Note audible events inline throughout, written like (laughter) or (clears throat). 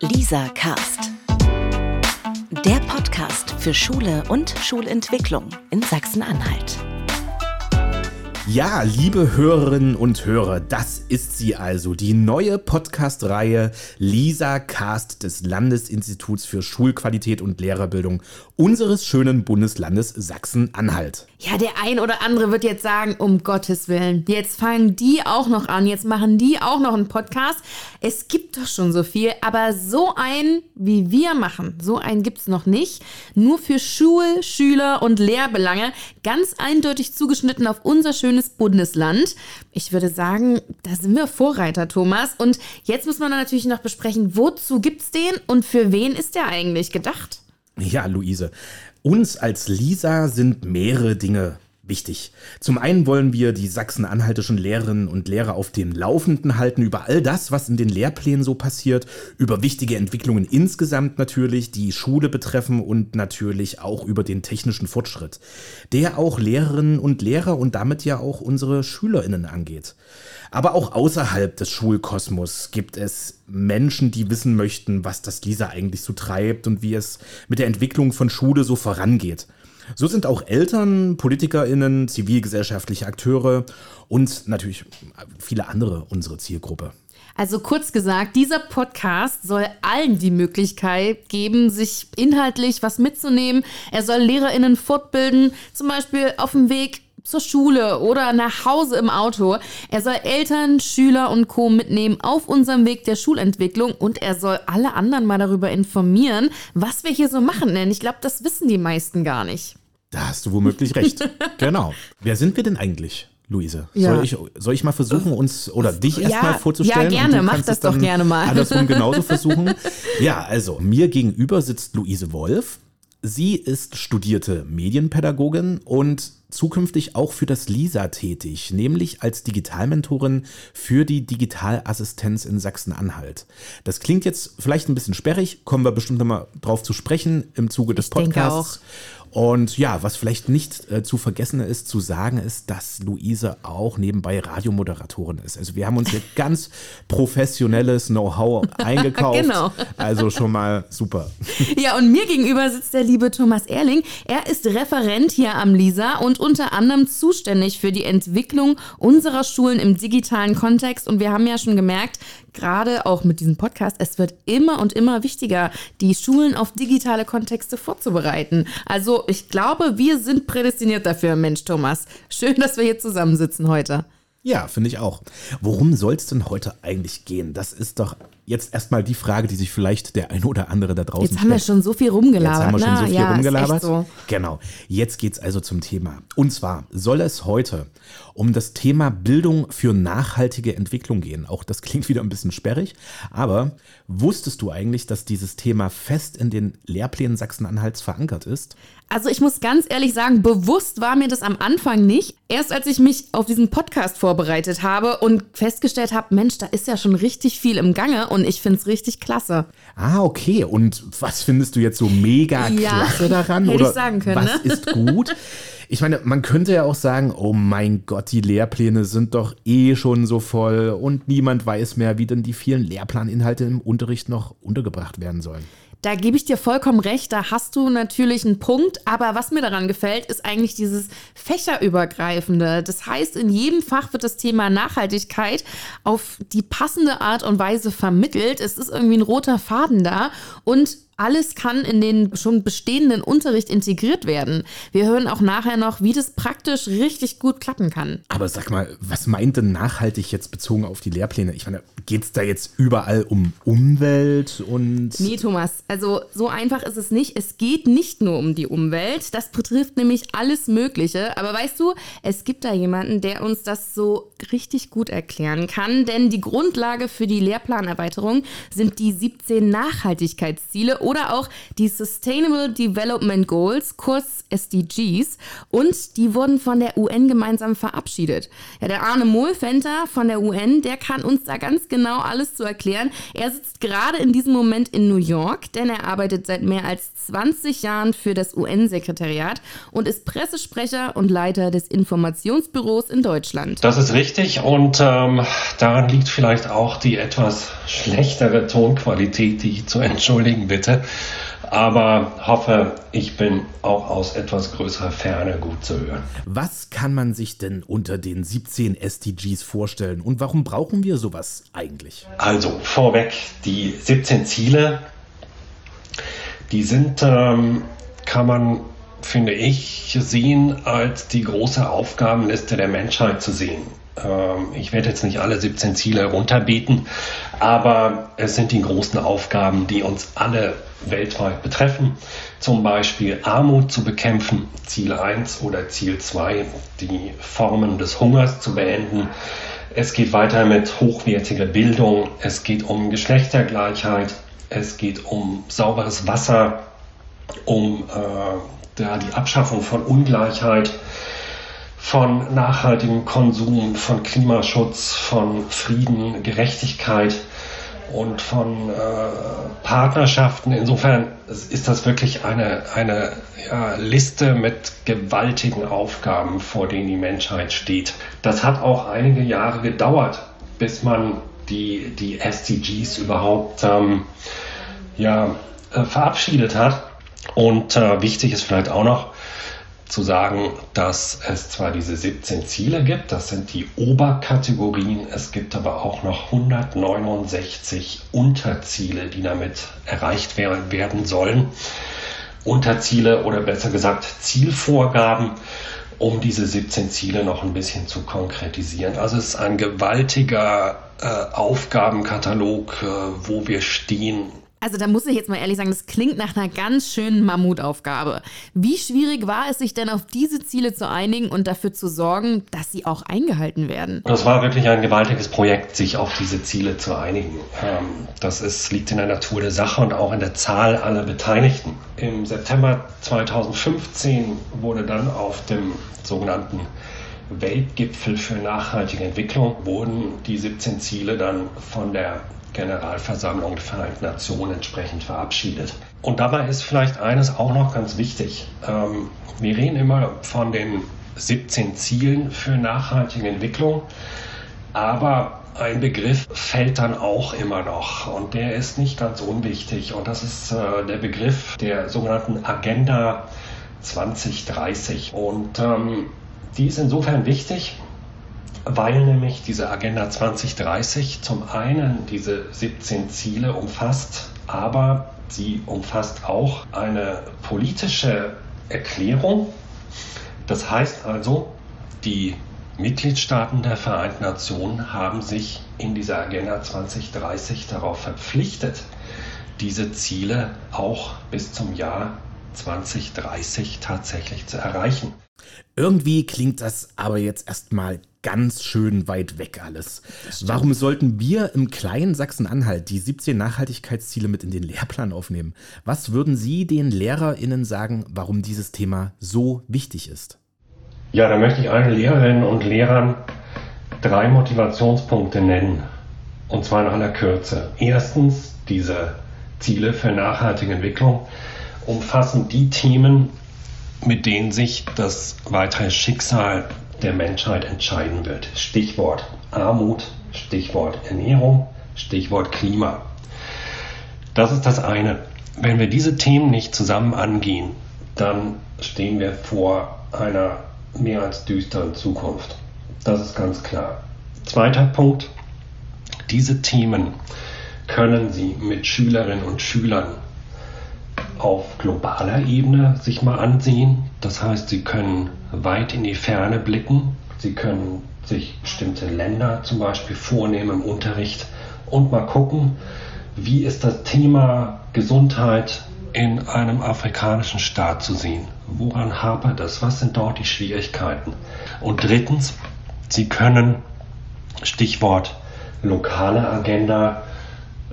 Lisa Cast. Der Podcast für Schule und Schulentwicklung in Sachsen-Anhalt. Ja, liebe Hörerinnen und Hörer, das ist sie also, die neue Podcast-Reihe Lisa Cast des Landesinstituts für Schulqualität und Lehrerbildung unseres schönen Bundeslandes Sachsen-Anhalt. Ja, der ein oder andere wird jetzt sagen, um Gottes Willen, jetzt fangen die auch noch an, jetzt machen die auch noch einen Podcast. Es gibt doch schon so viel, aber so einen, wie wir machen, so einen gibt es noch nicht. Nur für Schul-, Schüler- und Lehrbelange, ganz eindeutig zugeschnitten auf unser schönes schönes Bundesland. Ich würde sagen, da sind wir Vorreiter, Thomas. Und jetzt muss man natürlich noch besprechen, wozu gibt es den und für wen ist der eigentlich gedacht? Ja, Luise, uns als Lisa sind mehrere Dinge wichtig. Zum einen wollen wir die sachsen-anhaltischen Lehrerinnen und Lehrer auf dem Laufenden halten über all das, was in den Lehrplänen so passiert, über wichtige Entwicklungen insgesamt natürlich, die Schule betreffen und natürlich auch über den technischen Fortschritt, der auch Lehrerinnen und Lehrer und damit ja auch unsere Schülerinnen angeht. Aber auch außerhalb des Schulkosmos gibt es Menschen, die wissen möchten, was das Lisa eigentlich so treibt und wie es mit der Entwicklung von Schule so vorangeht. So sind auch Eltern, PolitikerInnen, zivilgesellschaftliche Akteure und natürlich viele andere unsere Zielgruppe. Also kurz gesagt, dieser Podcast soll allen die Möglichkeit geben, sich inhaltlich was mitzunehmen. Er soll LehrerInnen fortbilden, zum Beispiel auf dem Weg zur Schule oder nach Hause im Auto. Er soll Eltern, Schüler und Co. mitnehmen auf unserem Weg der Schulentwicklung und er soll alle anderen mal darüber informieren, was wir hier so machen. Denn ich glaube, das wissen die meisten gar nicht. Da hast du womöglich recht. (laughs) genau. Wer sind wir denn eigentlich? Luise, ja. soll, ich, soll ich mal versuchen, uns oder dich erstmal ja, vorzustellen? Ja, gerne, mach das doch gerne mal. Andersrum genauso (laughs) versuchen. Ja, also mir gegenüber sitzt Luise Wolf. Sie ist studierte Medienpädagogin und zukünftig auch für das LISA tätig, nämlich als Digitalmentorin für die Digitalassistenz in Sachsen-Anhalt. Das klingt jetzt vielleicht ein bisschen sperrig, kommen wir bestimmt nochmal drauf zu sprechen im Zuge des Podcasts. Und ja, was vielleicht nicht äh, zu vergessen ist, zu sagen ist, dass Luise auch nebenbei Radiomoderatorin ist. Also wir haben uns hier (laughs) ganz professionelles Know-how (laughs) eingekauft. genau. Also schon mal super. Ja, und mir gegenüber sitzt der liebe Thomas Erling. Er ist Referent hier am LISA und unter anderem zuständig für die Entwicklung unserer Schulen im digitalen Kontext. Und wir haben ja schon gemerkt, gerade auch mit diesem Podcast, es wird immer und immer wichtiger, die Schulen auf digitale Kontexte vorzubereiten. Also ich glaube, wir sind prädestiniert dafür, Mensch Thomas. Schön, dass wir hier zusammensitzen heute. Ja, finde ich auch. Worum soll es denn heute eigentlich gehen? Das ist doch jetzt erstmal die Frage, die sich vielleicht der eine oder andere da draußen Jetzt haben wir schon so viel rumgelabert. Jetzt haben wir schon ne? so viel ja, rumgelabert. So. Genau. Jetzt geht es also zum Thema. Und zwar soll es heute um das Thema Bildung für nachhaltige Entwicklung gehen. Auch das klingt wieder ein bisschen sperrig, aber wusstest du eigentlich, dass dieses Thema fest in den Lehrplänen Sachsen-Anhalts verankert ist? Also ich muss ganz ehrlich sagen, bewusst war mir das am Anfang nicht. Erst als ich mich auf diesen Podcast vorbereitet habe und festgestellt habe, Mensch, da ist ja schon richtig viel im Gange und ich finde es richtig klasse. Ah, okay. Und was findest du jetzt so mega ja, klasse daran? (laughs) Hätte Oder ich sagen können. Was ne? ist gut? (laughs) Ich meine, man könnte ja auch sagen, oh mein Gott, die Lehrpläne sind doch eh schon so voll und niemand weiß mehr, wie denn die vielen Lehrplaninhalte im Unterricht noch untergebracht werden sollen. Da gebe ich dir vollkommen recht, da hast du natürlich einen Punkt, aber was mir daran gefällt, ist eigentlich dieses fächerübergreifende. Das heißt, in jedem Fach wird das Thema Nachhaltigkeit auf die passende Art und Weise vermittelt. Es ist irgendwie ein roter Faden da und alles kann in den schon bestehenden Unterricht integriert werden. Wir hören auch nachher noch, wie das praktisch richtig gut klappen kann. Aber sag mal, was meint denn nachhaltig jetzt bezogen auf die Lehrpläne? Ich meine, geht es da jetzt überall um Umwelt und. Nee, Thomas, also so einfach ist es nicht. Es geht nicht nur um die Umwelt. Das betrifft nämlich alles Mögliche. Aber weißt du, es gibt da jemanden, der uns das so richtig gut erklären kann. Denn die Grundlage für die Lehrplanerweiterung sind die 17 Nachhaltigkeitsziele oder auch die Sustainable Development Goals, kurz SDGs, und die wurden von der UN gemeinsam verabschiedet. Ja, der Arne Mohlfenter von der UN, der kann uns da ganz genau alles zu erklären. Er sitzt gerade in diesem Moment in New York, denn er arbeitet seit mehr als 20 Jahren für das UN-Sekretariat und ist Pressesprecher und Leiter des Informationsbüros in Deutschland. Das ist richtig und ähm, daran liegt vielleicht auch die etwas schlechtere Tonqualität, die ich zu entschuldigen bitte. Aber hoffe, ich bin auch aus etwas größerer Ferne gut zu hören. Was kann man sich denn unter den 17 SDGs vorstellen und warum brauchen wir sowas eigentlich? Also vorweg, die 17 Ziele, die sind, ähm, kann man, finde ich, sehen als die große Aufgabenliste der Menschheit zu sehen. Ähm, ich werde jetzt nicht alle 17 Ziele runterbeten, aber es sind die großen Aufgaben, die uns alle weltweit betreffen. Zum Beispiel Armut zu bekämpfen, Ziel 1 oder Ziel 2, die Formen des Hungers zu beenden. Es geht weiter mit hochwertiger Bildung, es geht um Geschlechtergleichheit, es geht um sauberes Wasser, um äh, die Abschaffung von Ungleichheit von nachhaltigem Konsum, von Klimaschutz, von Frieden, Gerechtigkeit und von äh, Partnerschaften. Insofern ist das wirklich eine, eine ja, Liste mit gewaltigen Aufgaben, vor denen die Menschheit steht. Das hat auch einige Jahre gedauert, bis man die, die SDGs überhaupt ähm, ja, äh, verabschiedet hat. Und äh, wichtig ist vielleicht auch noch, zu sagen, dass es zwar diese 17 Ziele gibt, das sind die Oberkategorien, es gibt aber auch noch 169 Unterziele, die damit erreicht werden sollen. Unterziele oder besser gesagt Zielvorgaben, um diese 17 Ziele noch ein bisschen zu konkretisieren. Also es ist ein gewaltiger äh, Aufgabenkatalog, äh, wo wir stehen also da muss ich jetzt mal ehrlich sagen, das klingt nach einer ganz schönen Mammutaufgabe. Wie schwierig war es sich denn auf diese Ziele zu einigen und dafür zu sorgen, dass sie auch eingehalten werden? Das war wirklich ein gewaltiges Projekt, sich auf diese Ziele zu einigen. Ähm, das ist, liegt in der Natur der Sache und auch in der Zahl aller Beteiligten. Im September 2015 wurde dann auf dem sogenannten Weltgipfel für nachhaltige Entwicklung wurden die 17 Ziele dann von der Generalversammlung der Vereinten Nationen entsprechend verabschiedet. Und dabei ist vielleicht eines auch noch ganz wichtig. Ähm, wir reden immer von den 17 Zielen für nachhaltige Entwicklung, aber ein Begriff fällt dann auch immer noch und der ist nicht ganz unwichtig und das ist äh, der Begriff der sogenannten Agenda 2030 und ähm, die ist insofern wichtig, weil nämlich diese Agenda 2030 zum einen diese 17 Ziele umfasst, aber sie umfasst auch eine politische Erklärung. Das heißt also, die Mitgliedstaaten der Vereinten Nationen haben sich in dieser Agenda 2030 darauf verpflichtet, diese Ziele auch bis zum Jahr 2030 tatsächlich zu erreichen. Irgendwie klingt das aber jetzt erstmal ganz schön weit weg alles. Warum sollten wir im kleinen Sachsen-Anhalt die 17 Nachhaltigkeitsziele mit in den Lehrplan aufnehmen? Was würden Sie den LehrerInnen sagen, warum dieses Thema so wichtig ist? Ja, da möchte ich allen Lehrerinnen und Lehrern drei Motivationspunkte nennen. Und zwar in aller Kürze. Erstens, diese Ziele für nachhaltige Entwicklung umfassen die Themen, mit denen sich das weitere Schicksal der Menschheit entscheiden wird. Stichwort Armut, Stichwort Ernährung, Stichwort Klima. Das ist das eine. Wenn wir diese Themen nicht zusammen angehen, dann stehen wir vor einer mehr als düsteren Zukunft. Das ist ganz klar. Zweiter Punkt. Diese Themen können Sie mit Schülerinnen und Schülern auf globaler Ebene sich mal ansehen. Das heißt, Sie können weit in die Ferne blicken. Sie können sich bestimmte Länder zum Beispiel vornehmen im Unterricht und mal gucken, wie ist das Thema Gesundheit in einem afrikanischen Staat zu sehen. Woran hapert es? Was sind dort die Schwierigkeiten? Und drittens, Sie können, Stichwort lokale Agenda,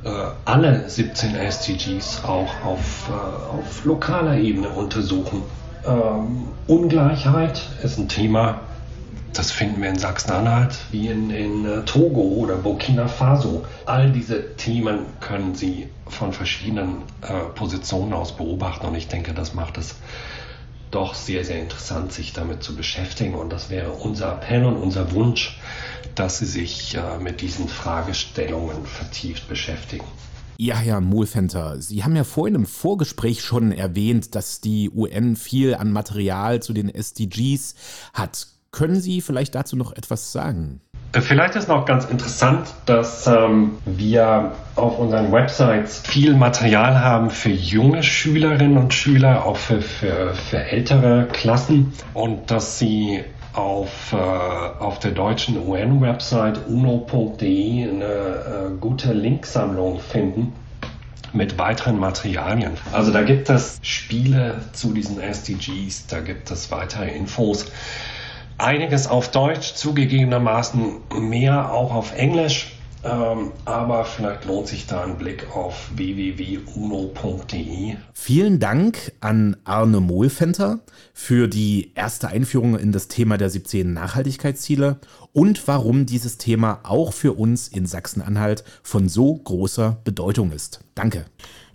äh, alle 17 SDGs auch auf, äh, auf lokaler Ebene untersuchen. Ähm, Ungleichheit ist ein Thema, das finden wir in Sachsen-Anhalt wie in, in äh, Togo oder Burkina Faso. All diese Themen können Sie von verschiedenen äh, Positionen aus beobachten und ich denke, das macht es doch sehr, sehr interessant, sich damit zu beschäftigen. Und das wäre unser Appell und unser Wunsch, dass Sie sich äh, mit diesen Fragestellungen vertieft beschäftigen. Ja, Herr Mohlfenter, Sie haben ja vorhin im Vorgespräch schon erwähnt, dass die UN viel an Material zu den SDGs hat. Können Sie vielleicht dazu noch etwas sagen? Äh, vielleicht ist noch ganz interessant, dass ähm, wir auf unseren Websites viel Material haben für junge Schülerinnen und Schüler, auch für, für, für ältere Klassen und dass sie auf, äh, auf der deutschen UN-Website uno.de eine äh, gute Linksammlung finden mit weiteren Materialien. Also da gibt es Spiele zu diesen SDGs, da gibt es weitere Infos. Einiges auf Deutsch, zugegebenermaßen mehr auch auf Englisch. Ähm, aber vielleicht lohnt sich da ein Blick auf www.uno.de. Vielen Dank an Arne Mohlfenter für die erste Einführung in das Thema der 17 Nachhaltigkeitsziele und warum dieses Thema auch für uns in Sachsen-Anhalt von so großer Bedeutung ist. Danke.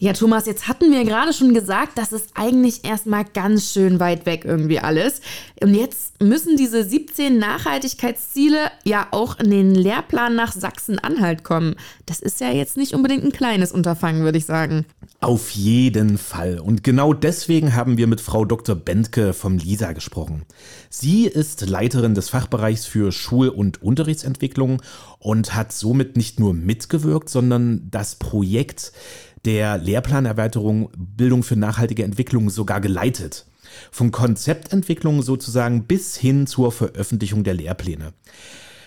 Ja, Thomas, jetzt hatten wir gerade schon gesagt, das ist eigentlich erstmal ganz schön weit weg irgendwie alles. Und jetzt müssen diese 17 Nachhaltigkeitsziele ja auch in den Lehrplan nach Sachsen-Anhalt kommen. Das ist ja jetzt nicht unbedingt ein kleines Unterfangen, würde ich sagen. Auf jeden Fall. Und genau deswegen haben wir mit Frau Dr. Bentke vom LISA gesprochen. Sie ist Leiterin des Fachbereichs für Schul- und Unterrichtsentwicklung und hat somit nicht nur mitgewirkt, sondern das Projekt der Lehrplanerweiterung Bildung für nachhaltige Entwicklung sogar geleitet. Von Konzeptentwicklung sozusagen bis hin zur Veröffentlichung der Lehrpläne.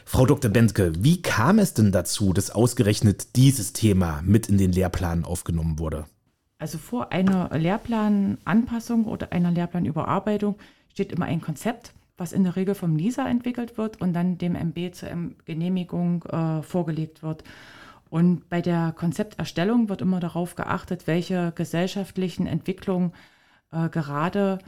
Frau Dr. Bentke, wie kam es denn dazu, dass ausgerechnet dieses Thema mit in den Lehrplan aufgenommen wurde? Also vor einer Lehrplananpassung oder einer Lehrplanüberarbeitung steht immer ein Konzept, was in der Regel vom LISA entwickelt wird und dann dem MB zur Genehmigung äh, vorgelegt wird. Und bei der Konzepterstellung wird immer darauf geachtet, welche gesellschaftlichen Entwicklungen äh, gerade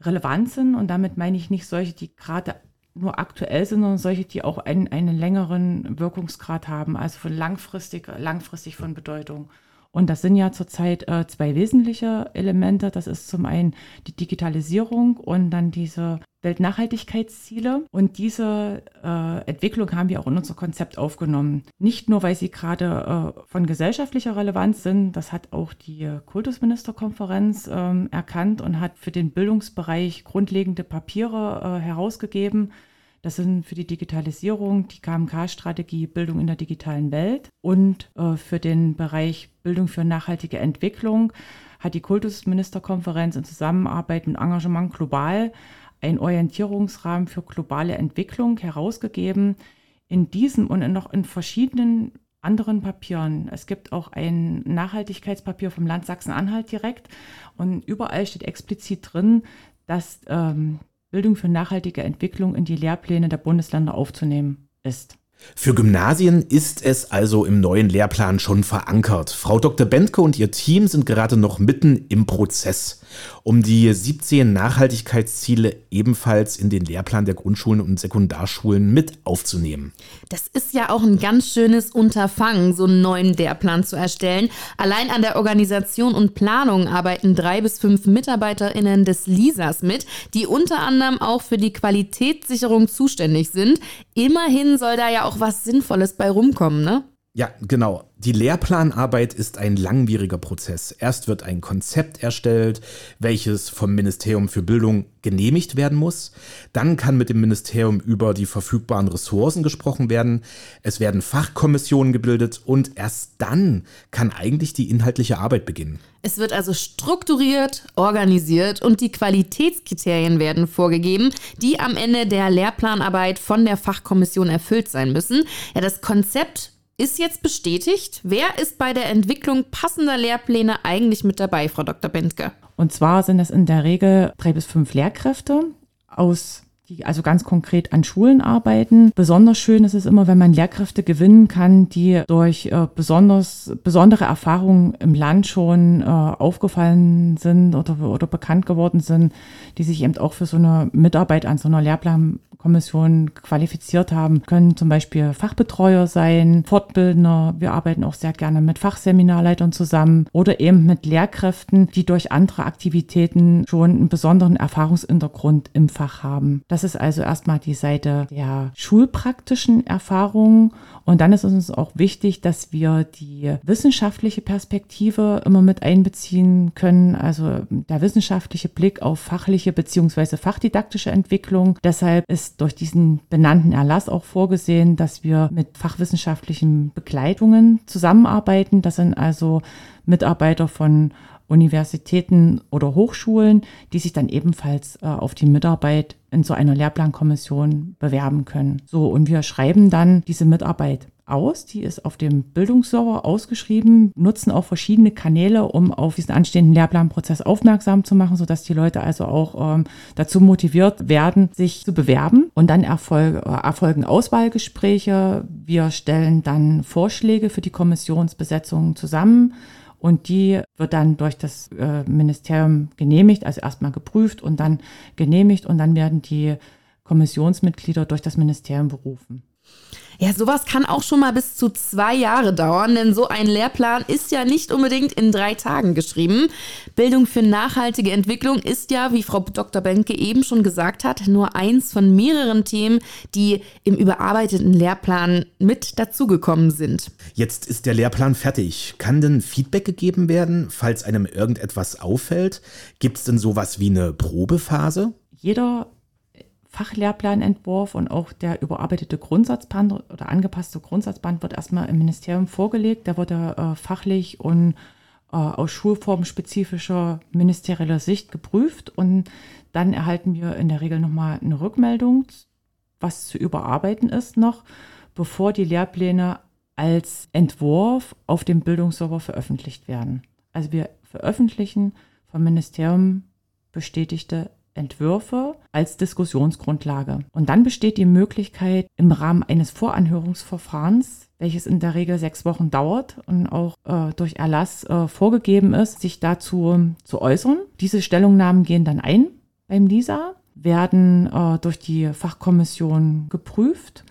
relevant sind. Und damit meine ich nicht solche, die gerade nur aktuell sind, sondern solche, die auch einen, einen längeren Wirkungsgrad haben, also von langfristig, langfristig von Bedeutung. Und das sind ja zurzeit äh, zwei wesentliche Elemente. Das ist zum einen die Digitalisierung und dann diese Weltnachhaltigkeitsziele. Und diese äh, Entwicklung haben wir auch in unser Konzept aufgenommen. Nicht nur, weil sie gerade äh, von gesellschaftlicher Relevanz sind, das hat auch die Kultusministerkonferenz ähm, erkannt und hat für den Bildungsbereich grundlegende Papiere äh, herausgegeben das sind für die Digitalisierung die KMK-Strategie Bildung in der digitalen Welt und äh, für den Bereich Bildung für nachhaltige Entwicklung hat die Kultusministerkonferenz in Zusammenarbeit mit Engagement Global einen Orientierungsrahmen für globale Entwicklung herausgegeben. In diesem und noch in verschiedenen anderen Papieren. Es gibt auch ein Nachhaltigkeitspapier vom Land Sachsen-Anhalt direkt und überall steht explizit drin, dass ähm, Bildung für nachhaltige Entwicklung in die Lehrpläne der Bundesländer aufzunehmen ist. Für Gymnasien ist es also im neuen Lehrplan schon verankert. Frau Dr. Bentke und ihr Team sind gerade noch mitten im Prozess, um die 17 Nachhaltigkeitsziele ebenfalls in den Lehrplan der Grundschulen und Sekundarschulen mit aufzunehmen. Das ist ja auch ein ganz schönes Unterfangen, so einen neuen Lehrplan zu erstellen. Allein an der Organisation und Planung arbeiten drei bis fünf MitarbeiterInnen des LISAs mit, die unter anderem auch für die Qualitätssicherung zuständig sind. Immerhin soll da ja auch was Sinnvolles bei rumkommen, ne? Ja, genau. Die Lehrplanarbeit ist ein langwieriger Prozess. Erst wird ein Konzept erstellt, welches vom Ministerium für Bildung genehmigt werden muss. Dann kann mit dem Ministerium über die verfügbaren Ressourcen gesprochen werden. Es werden Fachkommissionen gebildet und erst dann kann eigentlich die inhaltliche Arbeit beginnen. Es wird also strukturiert, organisiert und die Qualitätskriterien werden vorgegeben, die am Ende der Lehrplanarbeit von der Fachkommission erfüllt sein müssen. Ja, das Konzept ist jetzt bestätigt. Wer ist bei der Entwicklung passender Lehrpläne eigentlich mit dabei, Frau Dr. Bentke? Und zwar sind das in der Regel drei bis fünf Lehrkräfte aus die also ganz konkret an Schulen arbeiten. Besonders schön ist es immer, wenn man Lehrkräfte gewinnen kann, die durch äh, besonders, besondere Erfahrungen im Land schon äh, aufgefallen sind oder, oder bekannt geworden sind, die sich eben auch für so eine Mitarbeit an so einer Lehrplankommission qualifiziert haben, können zum Beispiel Fachbetreuer sein, Fortbildner. Wir arbeiten auch sehr gerne mit Fachseminarleitern zusammen oder eben mit Lehrkräften, die durch andere Aktivitäten schon einen besonderen Erfahrungshintergrund im Fach haben. Das ist also erstmal die Seite der schulpraktischen Erfahrungen. Und dann ist es uns auch wichtig, dass wir die wissenschaftliche Perspektive immer mit einbeziehen können, also der wissenschaftliche Blick auf fachliche bzw. fachdidaktische Entwicklung. Deshalb ist durch diesen benannten Erlass auch vorgesehen, dass wir mit fachwissenschaftlichen Begleitungen zusammenarbeiten. Das sind also Mitarbeiter von Universitäten oder Hochschulen, die sich dann ebenfalls äh, auf die Mitarbeit in so einer Lehrplankommission bewerben können. So, und wir schreiben dann diese Mitarbeit aus. Die ist auf dem Bildungsserver ausgeschrieben, nutzen auch verschiedene Kanäle, um auf diesen anstehenden Lehrplanprozess aufmerksam zu machen, sodass die Leute also auch ähm, dazu motiviert werden, sich zu bewerben. Und dann erfolg, äh, erfolgen Auswahlgespräche. Wir stellen dann Vorschläge für die Kommissionsbesetzung zusammen und die wird dann durch das äh, Ministerium genehmigt, also erstmal geprüft und dann genehmigt und dann werden die Kommissionsmitglieder durch das Ministerium berufen. Ja, sowas kann auch schon mal bis zu zwei Jahre dauern, denn so ein Lehrplan ist ja nicht unbedingt in drei Tagen geschrieben. Bildung für nachhaltige Entwicklung ist ja, wie Frau Dr. Benke eben schon gesagt hat, nur eins von mehreren Themen, die im überarbeiteten Lehrplan mit dazugekommen sind. Jetzt ist der Lehrplan fertig. Kann denn Feedback gegeben werden, falls einem irgendetwas auffällt? Gibt es denn sowas wie eine Probephase? Jeder Fachlehrplanentwurf und auch der überarbeitete Grundsatzband oder angepasste Grundsatzband wird erstmal im Ministerium vorgelegt. Da wird er äh, fachlich und äh, aus schulformspezifischer ministerieller Sicht geprüft und dann erhalten wir in der Regel nochmal eine Rückmeldung, was zu überarbeiten ist noch, bevor die Lehrpläne als Entwurf auf dem Bildungsserver veröffentlicht werden. Also wir veröffentlichen vom Ministerium bestätigte Entwürfe als Diskussionsgrundlage. Und dann besteht die Möglichkeit, im Rahmen eines Voranhörungsverfahrens, welches in der Regel sechs Wochen dauert und auch äh, durch Erlass äh, vorgegeben ist, sich dazu äh, zu äußern. Diese Stellungnahmen gehen dann ein beim LISA, werden äh, durch die Fachkommission geprüft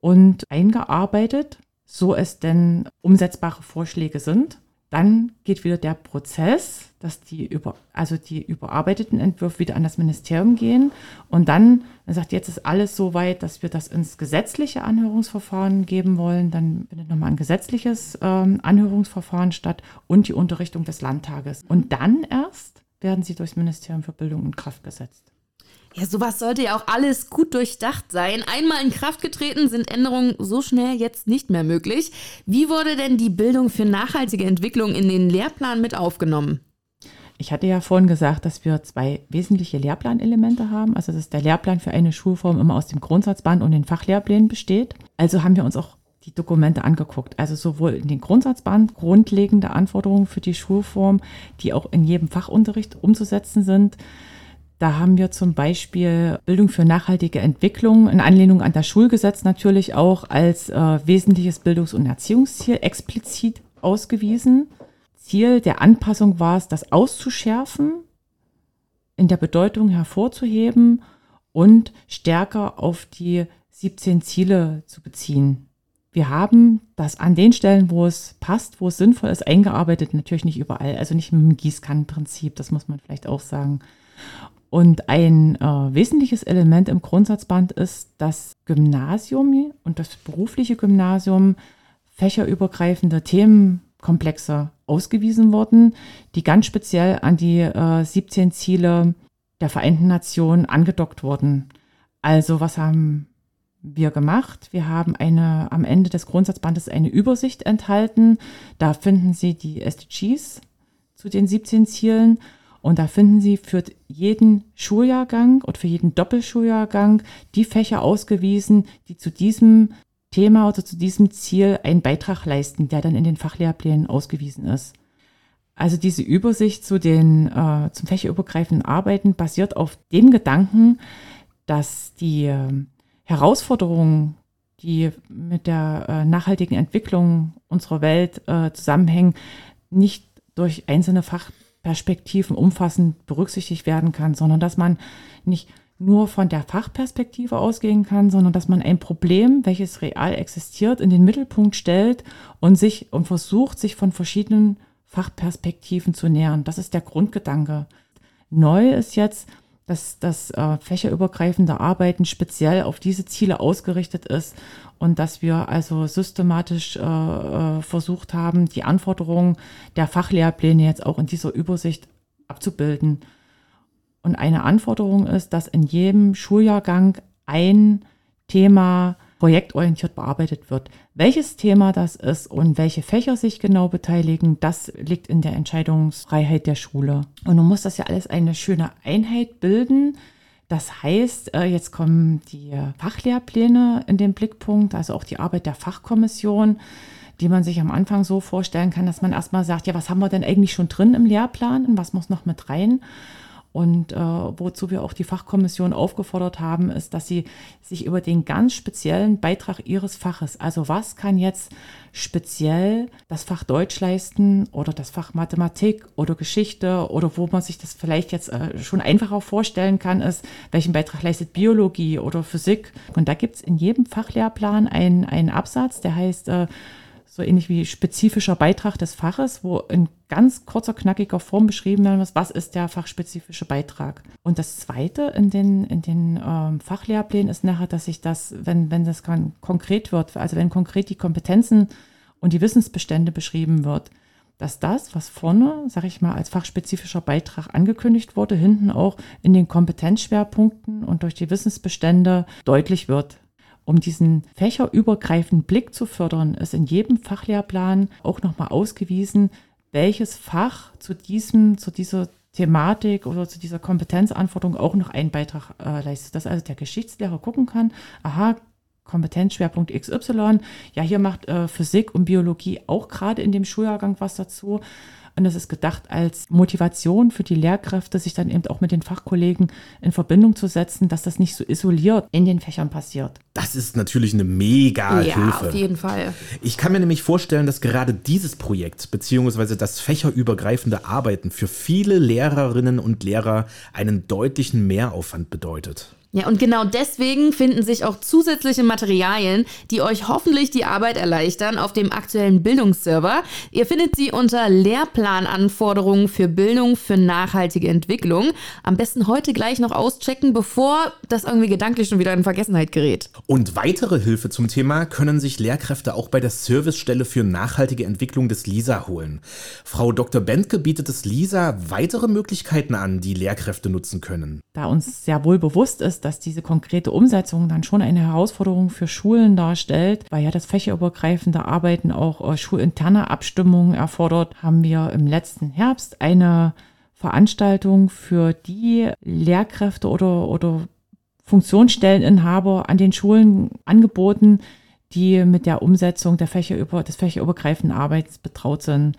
und eingearbeitet, so es denn umsetzbare Vorschläge sind. Dann geht wieder der Prozess, dass die über, also die überarbeiteten Entwürfe wieder an das Ministerium gehen. Und dann, man sagt, jetzt ist alles so weit, dass wir das ins gesetzliche Anhörungsverfahren geben wollen. Dann findet nochmal ein gesetzliches ähm, Anhörungsverfahren statt und die Unterrichtung des Landtages. Und dann erst werden sie durchs Ministerium für Bildung in Kraft gesetzt. Ja, sowas sollte ja auch alles gut durchdacht sein. Einmal in Kraft getreten sind Änderungen so schnell jetzt nicht mehr möglich. Wie wurde denn die Bildung für nachhaltige Entwicklung in den Lehrplan mit aufgenommen? Ich hatte ja vorhin gesagt, dass wir zwei wesentliche Lehrplanelemente haben. Also, dass der Lehrplan für eine Schulform immer aus dem Grundsatzband und den Fachlehrplänen besteht. Also haben wir uns auch die Dokumente angeguckt. Also sowohl in den Grundsatzband grundlegende Anforderungen für die Schulform, die auch in jedem Fachunterricht umzusetzen sind, da haben wir zum Beispiel Bildung für nachhaltige Entwicklung in Anlehnung an das Schulgesetz natürlich auch als äh, wesentliches Bildungs- und Erziehungsziel explizit ausgewiesen. Ziel der Anpassung war es, das auszuschärfen, in der Bedeutung hervorzuheben und stärker auf die 17 Ziele zu beziehen. Wir haben das an den Stellen, wo es passt, wo es sinnvoll ist, eingearbeitet, natürlich nicht überall, also nicht mit dem Gießkannenprinzip, das muss man vielleicht auch sagen. Und ein äh, wesentliches Element im Grundsatzband ist, dass Gymnasium und das berufliche Gymnasium fächerübergreifende Themenkomplexe ausgewiesen wurden, die ganz speziell an die äh, 17 Ziele der Vereinten Nationen angedockt wurden. Also was haben wir gemacht? Wir haben eine, am Ende des Grundsatzbandes eine Übersicht enthalten. Da finden Sie die SDGs zu den 17 Zielen und da finden Sie für jeden Schuljahrgang und für jeden Doppelschuljahrgang die Fächer ausgewiesen, die zu diesem Thema oder zu diesem Ziel einen Beitrag leisten, der dann in den Fachlehrplänen ausgewiesen ist. Also diese Übersicht zu den äh, zum fächerübergreifenden Arbeiten basiert auf dem Gedanken, dass die ähm, Herausforderungen, die mit der äh, nachhaltigen Entwicklung unserer Welt äh, zusammenhängen, nicht durch einzelne Fachperspektiven umfassend berücksichtigt werden kann, sondern dass man nicht nur von der Fachperspektive ausgehen kann, sondern dass man ein Problem, welches real existiert, in den Mittelpunkt stellt und sich und versucht, sich von verschiedenen Fachperspektiven zu nähern. Das ist der Grundgedanke. Neu ist jetzt, dass das äh, fächerübergreifende Arbeiten speziell auf diese Ziele ausgerichtet ist und dass wir also systematisch äh, äh, versucht haben, die Anforderungen der Fachlehrpläne jetzt auch in dieser Übersicht abzubilden. Und eine Anforderung ist, dass in jedem Schuljahrgang ein Thema projektorientiert bearbeitet wird. Welches Thema das ist und welche Fächer sich genau beteiligen, das liegt in der Entscheidungsfreiheit der Schule. Und nun muss das ja alles eine schöne Einheit bilden. Das heißt, äh, jetzt kommen die Fachlehrpläne in den Blickpunkt, also auch die Arbeit der Fachkommission, die man sich am Anfang so vorstellen kann, dass man erstmal sagt, ja, was haben wir denn eigentlich schon drin im Lehrplan und was muss noch mit rein? Und äh, wozu wir auch die Fachkommission aufgefordert haben, ist, dass sie sich über den ganz speziellen Beitrag ihres Faches, also was kann jetzt speziell das Fach Deutsch leisten oder das Fach Mathematik oder Geschichte oder wo man sich das vielleicht jetzt äh, schon einfacher vorstellen kann, ist, welchen Beitrag leistet Biologie oder Physik. Und da gibt es in jedem Fachlehrplan einen, einen Absatz, der heißt, äh, so ähnlich wie spezifischer Beitrag des Faches, wo in ganz kurzer, knackiger Form beschrieben werden muss, was ist der fachspezifische Beitrag. Und das Zweite in den, in den ähm, Fachlehrplänen ist nachher, dass sich das, wenn, wenn das konkret wird, also wenn konkret die Kompetenzen und die Wissensbestände beschrieben wird, dass das, was vorne, sage ich mal, als fachspezifischer Beitrag angekündigt wurde, hinten auch in den Kompetenzschwerpunkten und durch die Wissensbestände deutlich wird. Um diesen fächerübergreifenden Blick zu fördern, ist in jedem Fachlehrplan auch nochmal ausgewiesen, welches Fach zu diesem, zu dieser Thematik oder zu dieser Kompetenzanforderung auch noch einen Beitrag äh, leistet. Dass also der Geschichtslehrer gucken kann, aha, Kompetenzschwerpunkt XY, ja, hier macht äh, Physik und Biologie auch gerade in dem Schuljahrgang was dazu. Und es ist gedacht als Motivation für die Lehrkräfte, sich dann eben auch mit den Fachkollegen in Verbindung zu setzen, dass das nicht so isoliert in den Fächern passiert. Das ist natürlich eine mega ja, Hilfe. auf jeden Fall. Ich kann mir nämlich vorstellen, dass gerade dieses Projekt beziehungsweise das fächerübergreifende Arbeiten für viele Lehrerinnen und Lehrer einen deutlichen Mehraufwand bedeutet. Ja, und genau deswegen finden sich auch zusätzliche Materialien, die euch hoffentlich die Arbeit erleichtern auf dem aktuellen Bildungsserver. Ihr findet sie unter Lehrplananforderungen für Bildung für nachhaltige Entwicklung. Am besten heute gleich noch auschecken, bevor das irgendwie gedanklich schon wieder in Vergessenheit gerät. Und weitere Hilfe zum Thema können sich Lehrkräfte auch bei der Servicestelle für nachhaltige Entwicklung des LISA holen. Frau Dr. Bentke bietet es LISA weitere Möglichkeiten an, die Lehrkräfte nutzen können. Da uns sehr wohl bewusst ist, dass diese konkrete Umsetzung dann schon eine Herausforderung für Schulen darstellt, weil ja das fächerübergreifende Arbeiten auch äh, schulinterne Abstimmungen erfordert, haben wir im letzten Herbst eine Veranstaltung für die Lehrkräfte oder, oder Funktionsstelleninhaber an den Schulen angeboten, die mit der Umsetzung der Fächerüber, des fächerübergreifenden Arbeits betraut sind.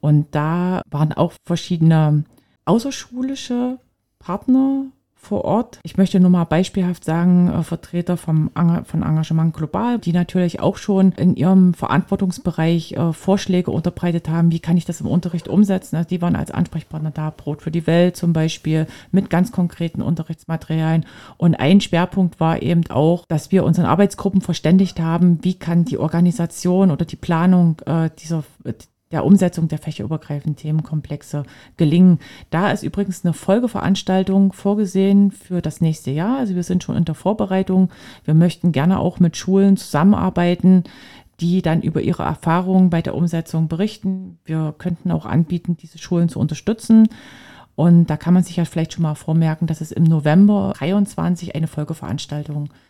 Und da waren auch verschiedene außerschulische Partner vor Ort. Ich möchte nur mal beispielhaft sagen, äh, Vertreter vom von Engagement Global, die natürlich auch schon in ihrem Verantwortungsbereich äh, Vorschläge unterbreitet haben, wie kann ich das im Unterricht umsetzen. Also die waren als Ansprechpartner da, Brot für die Welt zum Beispiel, mit ganz konkreten Unterrichtsmaterialien. Und ein Schwerpunkt war eben auch, dass wir unseren Arbeitsgruppen verständigt haben, wie kann die Organisation oder die Planung äh, dieser der Umsetzung der fächerübergreifenden Themenkomplexe gelingen. Da ist übrigens eine Folgeveranstaltung vorgesehen für das nächste Jahr. Also wir sind schon in der Vorbereitung. Wir möchten gerne auch mit Schulen zusammenarbeiten, die dann über ihre Erfahrungen bei der Umsetzung berichten. Wir könnten auch anbieten, diese Schulen zu unterstützen. Und da kann man sich ja vielleicht schon mal vormerken, dass es im November 23 eine Folgeveranstaltung gibt.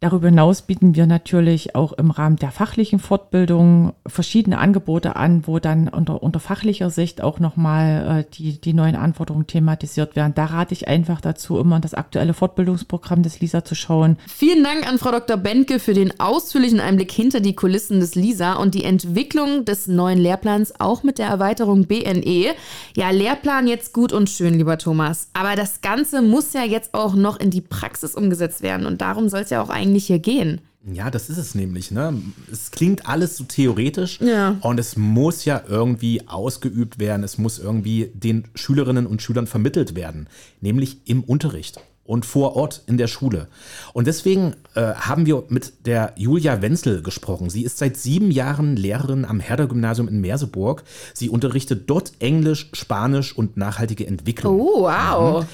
Darüber hinaus bieten wir natürlich auch im Rahmen der fachlichen Fortbildung verschiedene Angebote an, wo dann unter, unter fachlicher Sicht auch nochmal äh, die, die neuen Anforderungen thematisiert werden. Da rate ich einfach dazu, immer in das aktuelle Fortbildungsprogramm des LISA zu schauen. Vielen Dank an Frau Dr. Benke für den ausführlichen Einblick hinter die Kulissen des LISA und die Entwicklung des neuen Lehrplans, auch mit der Erweiterung BNE. Ja, Lehrplan jetzt gut und schön, lieber Thomas. Aber das Ganze muss ja jetzt auch noch in die Praxis umgesetzt werden und darum soll es ja auch eigentlich hier gehen. Ja, das ist es nämlich. Ne? Es klingt alles so theoretisch Ja. und es muss ja irgendwie ausgeübt werden. Es muss irgendwie den Schülerinnen und Schülern vermittelt werden, nämlich im Unterricht und vor Ort in der Schule. Und deswegen äh, haben wir mit der Julia Wenzel gesprochen. Sie ist seit sieben Jahren Lehrerin am Herder-Gymnasium in Merseburg. Sie unterrichtet dort Englisch, Spanisch und nachhaltige Entwicklung Oh, wow.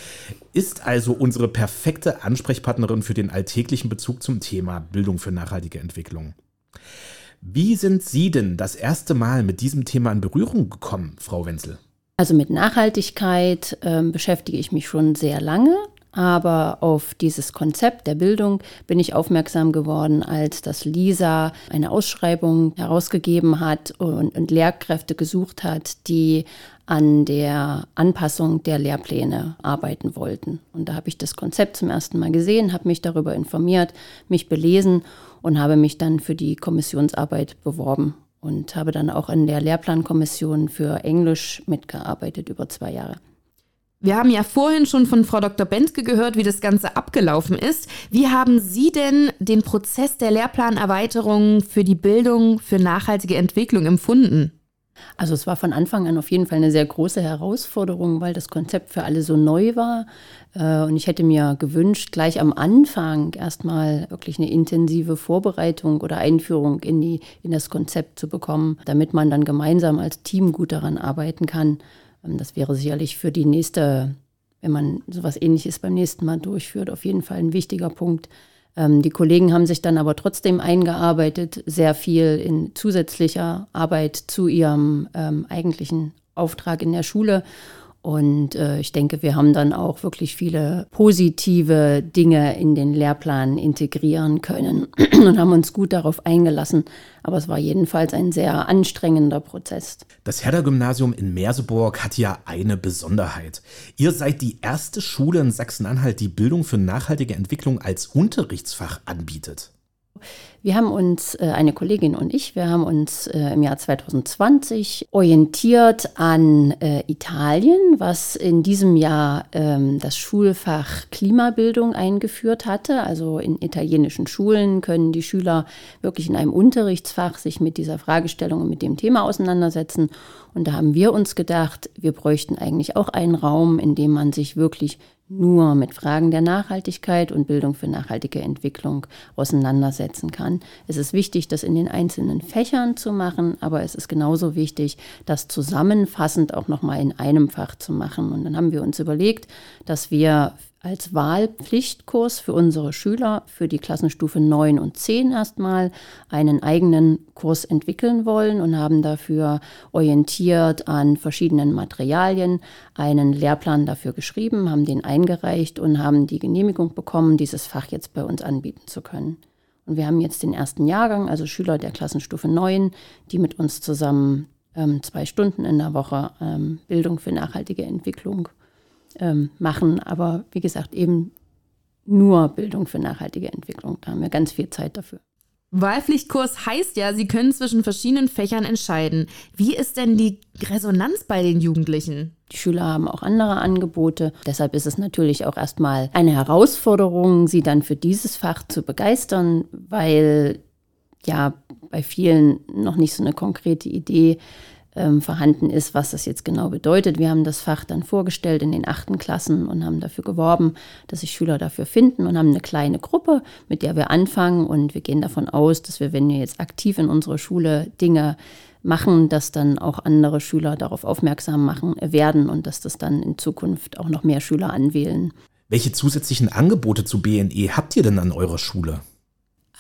Ist also unsere perfekte Ansprechpartnerin für den alltäglichen Bezug zum Thema Bildung für nachhaltige Entwicklung. Wie sind Sie denn das erste Mal mit diesem Thema in Berührung gekommen, Frau Wenzel? Also mit Nachhaltigkeit ähm, beschäftige ich mich schon sehr lange, aber auf dieses Konzept der Bildung bin ich aufmerksam geworden, als das LISA eine Ausschreibung herausgegeben hat und, und Lehrkräfte gesucht hat, die an der Anpassung der Lehrpläne arbeiten wollten. Und da habe ich das Konzept zum ersten Mal gesehen, habe mich darüber informiert, mich belesen und habe mich dann für die Kommissionsarbeit beworben und habe dann auch in der Lehrplankommission für Englisch mitgearbeitet über zwei Jahre. Wir haben ja vorhin schon von Frau Dr. Bentke gehört, wie das Ganze abgelaufen ist. Wie haben Sie denn den Prozess der Lehrplanerweiterung für die Bildung für nachhaltige Entwicklung empfunden? Also es war von Anfang an auf jeden Fall eine sehr große Herausforderung, weil das Konzept für alle so neu war. Äh, Und ich hätte mir gewünscht, gleich am Anfang erstmal wirklich eine intensive Vorbereitung oder Einführung in, die, in das Konzept zu bekommen, damit man dann gemeinsam als Team gut daran arbeiten kann. Ähm, Das wäre sicherlich für die nächste, wenn man sowas ähnliches beim nächsten Mal durchführt, auf jeden Fall ein wichtiger Punkt. Ähm, Die Kollegen haben sich dann aber trotzdem eingearbeitet, sehr viel in zusätzlicher Arbeit zu ihrem ähm, eigentlichen Auftrag in der Schule. Und äh, ich denke, wir haben dann auch wirklich viele positive Dinge in den Lehrplan integrieren können (clears throat) und haben uns gut darauf eingelassen. Aber es war jedenfalls ein sehr anstrengender Prozess. Das Herder-Gymnasium in Merseburg hat ja eine Besonderheit. Ihr seid die erste Schule in Sachsen-Anhalt, die Bildung für nachhaltige Entwicklung als Unterrichtsfach anbietet. Wir haben uns, äh, eine Kollegin und ich, wir haben uns äh, im Jahr 2020 orientiert an äh, Italien, was in diesem Jahr ähm, das Schulfach Klimabildung eingeführt hatte. Also in italienischen Schulen können die Schüler wirklich in einem Unterrichtsfach sich mit dieser Fragestellung und mit dem Thema auseinandersetzen. Und da haben wir uns gedacht, wir bräuchten eigentlich auch einen Raum, in dem man sich wirklich nur mit Fragen der Nachhaltigkeit und Bildung für nachhaltige Entwicklung auseinandersetzen kann. Es ist wichtig, das in den einzelnen Fächern zu machen, aber es ist genauso wichtig, das zusammenfassend auch nochmal in einem Fach zu machen. Und dann haben wir uns überlegt, dass wir als Wahlpflichtkurs für unsere Schüler für die Klassenstufe 9 und 10 erstmal einen eigenen Kurs entwickeln wollen und haben dafür orientiert an verschiedenen Materialien einen Lehrplan dafür geschrieben, haben den eingereicht und haben die Genehmigung bekommen, dieses Fach jetzt bei uns anbieten zu können. Und wir haben jetzt den ersten Jahrgang, also Schüler der Klassenstufe 9, die mit uns zusammen ähm, zwei Stunden in der Woche ähm, Bildung für nachhaltige Entwicklung ähm, machen, aber wie gesagt, eben nur Bildung für nachhaltige Entwicklung. Da haben wir ganz viel Zeit dafür. Wahlpflichtkurs heißt ja, Sie können zwischen verschiedenen Fächern entscheiden. Wie ist denn die Resonanz bei den Jugendlichen? Die Schüler haben auch andere Angebote. Deshalb ist es natürlich auch erstmal eine Herausforderung, sie dann für dieses Fach zu begeistern, weil ja bei vielen noch nicht so eine konkrete Idee ähm, vorhanden ist, was das jetzt genau bedeutet. Wir haben das Fach dann vorgestellt in den achten Klassen und haben dafür geworben, dass sich Schüler dafür finden und haben eine kleine Gruppe, mit der wir anfangen. Und wir gehen davon aus, dass wir, wenn wir jetzt aktiv in unserer Schule Dinge machen, dass dann auch andere Schüler darauf aufmerksam machen werden und dass das dann in Zukunft auch noch mehr Schüler anwählen. Welche zusätzlichen Angebote zu BNE habt ihr denn an eurer Schule?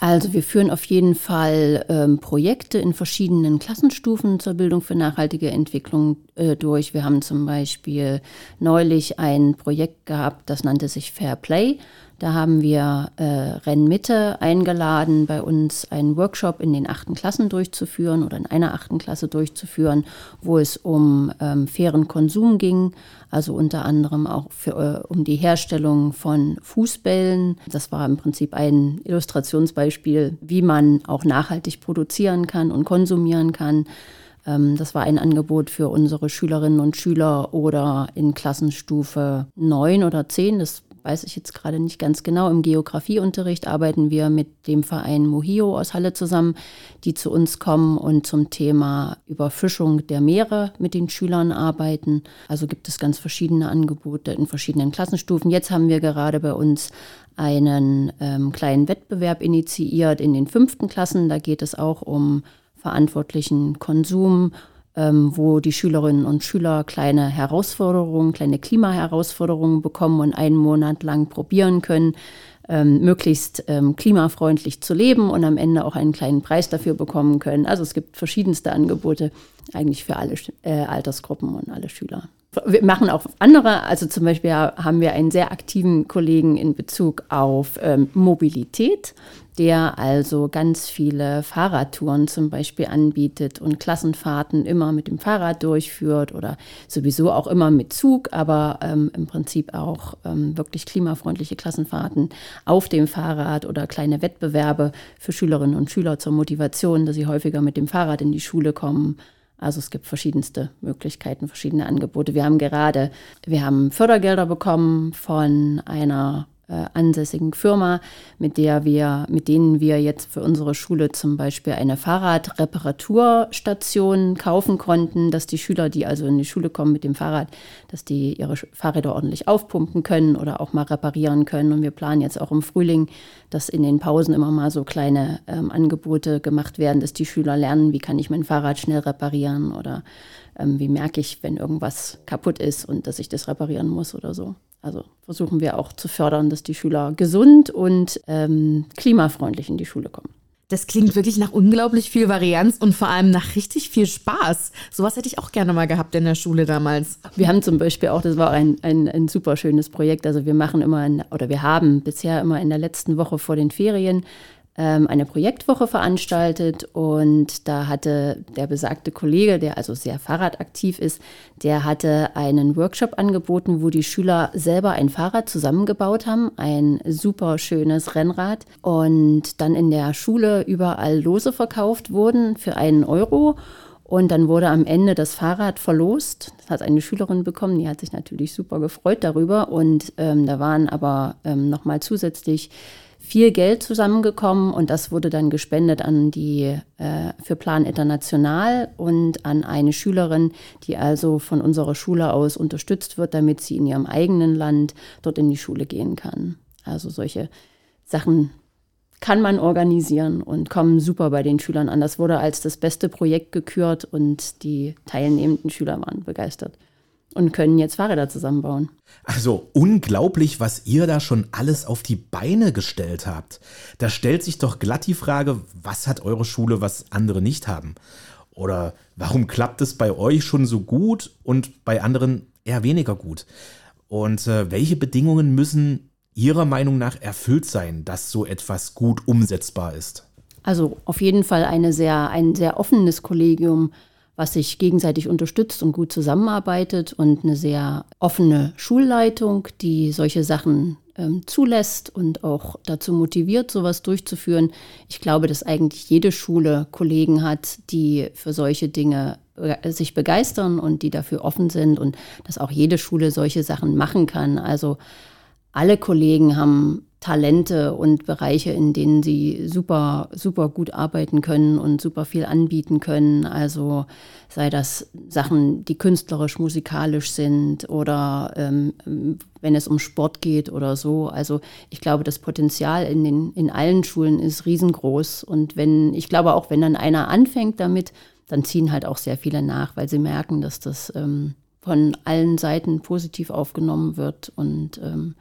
Also wir führen auf jeden Fall ähm, Projekte in verschiedenen Klassenstufen zur Bildung für nachhaltige Entwicklung äh, durch. Wir haben zum Beispiel neulich ein Projekt gehabt, das nannte sich Fair Play. Da haben wir äh, Rennmitte eingeladen, bei uns einen Workshop in den achten Klassen durchzuführen oder in einer achten Klasse durchzuführen, wo es um ähm, fairen Konsum ging, also unter anderem auch für, äh, um die Herstellung von Fußbällen. Das war im Prinzip ein Illustrationsbeispiel, wie man auch nachhaltig produzieren kann und konsumieren kann. Ähm, das war ein Angebot für unsere Schülerinnen und Schüler oder in Klassenstufe 9 oder 10. Das weiß ich jetzt gerade nicht ganz genau. Im Geografieunterricht arbeiten wir mit dem Verein Mohio aus Halle zusammen, die zu uns kommen und zum Thema Überfischung der Meere mit den Schülern arbeiten. Also gibt es ganz verschiedene Angebote in verschiedenen Klassenstufen. Jetzt haben wir gerade bei uns einen ähm, kleinen Wettbewerb initiiert in den fünften Klassen. Da geht es auch um verantwortlichen Konsum ähm, wo die Schülerinnen und Schüler kleine Herausforderungen, kleine Klimaherausforderungen bekommen und einen Monat lang probieren können, ähm, möglichst ähm, klimafreundlich zu leben und am Ende auch einen kleinen Preis dafür bekommen können. Also es gibt verschiedenste Angebote eigentlich für alle äh, Altersgruppen und alle Schüler. Wir machen auch andere, also zum Beispiel haben wir einen sehr aktiven Kollegen in Bezug auf ähm, Mobilität der also ganz viele Fahrradtouren zum Beispiel anbietet und Klassenfahrten immer mit dem Fahrrad durchführt oder sowieso auch immer mit Zug, aber ähm, im Prinzip auch ähm, wirklich klimafreundliche Klassenfahrten auf dem Fahrrad oder kleine Wettbewerbe für Schülerinnen und Schüler zur Motivation, dass sie häufiger mit dem Fahrrad in die Schule kommen. Also es gibt verschiedenste Möglichkeiten, verschiedene Angebote. Wir haben gerade, wir haben Fördergelder bekommen von einer äh, ansässigen Firma, mit der wir, mit denen wir jetzt für unsere Schule zum Beispiel eine Fahrradreparaturstation kaufen konnten, dass die Schüler, die also in die Schule kommen mit dem Fahrrad, dass die ihre Fahrräder ordentlich aufpumpen können oder auch mal reparieren können. Und wir planen jetzt auch im Frühling, dass in den Pausen immer mal so kleine ähm, Angebote gemacht werden, dass die Schüler lernen, wie kann ich mein Fahrrad schnell reparieren oder ähm, wie merke ich, wenn irgendwas kaputt ist und dass ich das reparieren muss oder so. Also versuchen wir auch zu fördern, dass die Schüler gesund und ähm, klimafreundlich in die Schule kommen. Das klingt wirklich nach unglaublich viel Varianz und vor allem nach richtig viel Spaß. Sowas hätte ich auch gerne mal gehabt in der Schule damals. Wir haben zum Beispiel auch, das war ein, ein, ein super schönes Projekt. Also wir machen immer, in, oder wir haben bisher immer in der letzten Woche vor den Ferien ähm, eine Projektwoche veranstaltet und da hatte der besagte Kollege, der also sehr fahrradaktiv ist, der hatte einen Workshop angeboten, wo die Schüler selber ein Fahrrad zusammengebaut haben, ein super schönes Rennrad und dann in der Schule überall Lose verkauft wurden für einen Euro. Und dann wurde am Ende das Fahrrad verlost. Das hat eine Schülerin bekommen, die hat sich natürlich super gefreut darüber. Und ähm, da waren aber ähm, nochmal zusätzlich viel Geld zusammengekommen und das wurde dann gespendet an die äh, für Plan International und an eine Schülerin, die also von unserer Schule aus unterstützt wird, damit sie in ihrem eigenen Land dort in die Schule gehen kann. Also solche Sachen kann man organisieren und kommen super bei den Schülern an. Das wurde als das beste Projekt gekürt und die teilnehmenden Schüler waren begeistert und können jetzt Fahrräder zusammenbauen. Also unglaublich, was ihr da schon alles auf die Beine gestellt habt. Da stellt sich doch glatt die Frage, was hat eure Schule, was andere nicht haben? Oder warum klappt es bei euch schon so gut und bei anderen eher weniger gut? Und äh, welche Bedingungen müssen Ihrer Meinung nach erfüllt sein, dass so etwas gut umsetzbar ist? Also auf jeden Fall eine sehr, ein sehr offenes Kollegium, was sich gegenseitig unterstützt und gut zusammenarbeitet und eine sehr offene Schulleitung, die solche Sachen ähm, zulässt und auch dazu motiviert, sowas durchzuführen. Ich glaube, dass eigentlich jede Schule Kollegen hat, die für solche Dinge äh, sich begeistern und die dafür offen sind und dass auch jede Schule solche Sachen machen kann. Also alle Kollegen haben Talente und Bereiche, in denen sie super, super gut arbeiten können und super viel anbieten können. Also sei das Sachen, die künstlerisch, musikalisch sind oder ähm, wenn es um Sport geht oder so. Also ich glaube, das Potenzial in, den, in allen Schulen ist riesengroß. Und wenn, ich glaube auch, wenn dann einer anfängt damit, dann ziehen halt auch sehr viele nach, weil sie merken, dass das ähm, von allen Seiten positiv aufgenommen wird und ähm,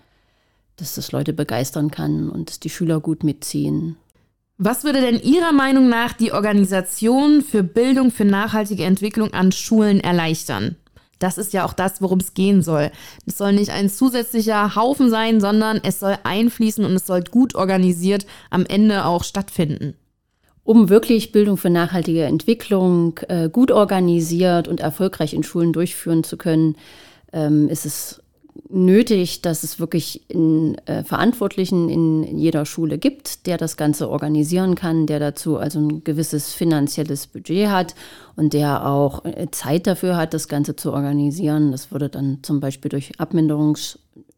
dass das Leute begeistern kann und dass die Schüler gut mitziehen. Was würde denn Ihrer Meinung nach die Organisation für Bildung für nachhaltige Entwicklung an Schulen erleichtern? Das ist ja auch das, worum es gehen soll. Es soll nicht ein zusätzlicher Haufen sein, sondern es soll einfließen und es soll gut organisiert am Ende auch stattfinden. Um wirklich Bildung für nachhaltige Entwicklung äh, gut organisiert und erfolgreich in Schulen durchführen zu können, ähm, ist es nötig, dass es wirklich einen äh, Verantwortlichen in jeder Schule gibt, der das Ganze organisieren kann, der dazu also ein gewisses finanzielles Budget hat und der auch äh, Zeit dafür hat, das Ganze zu organisieren. Das würde dann zum Beispiel durch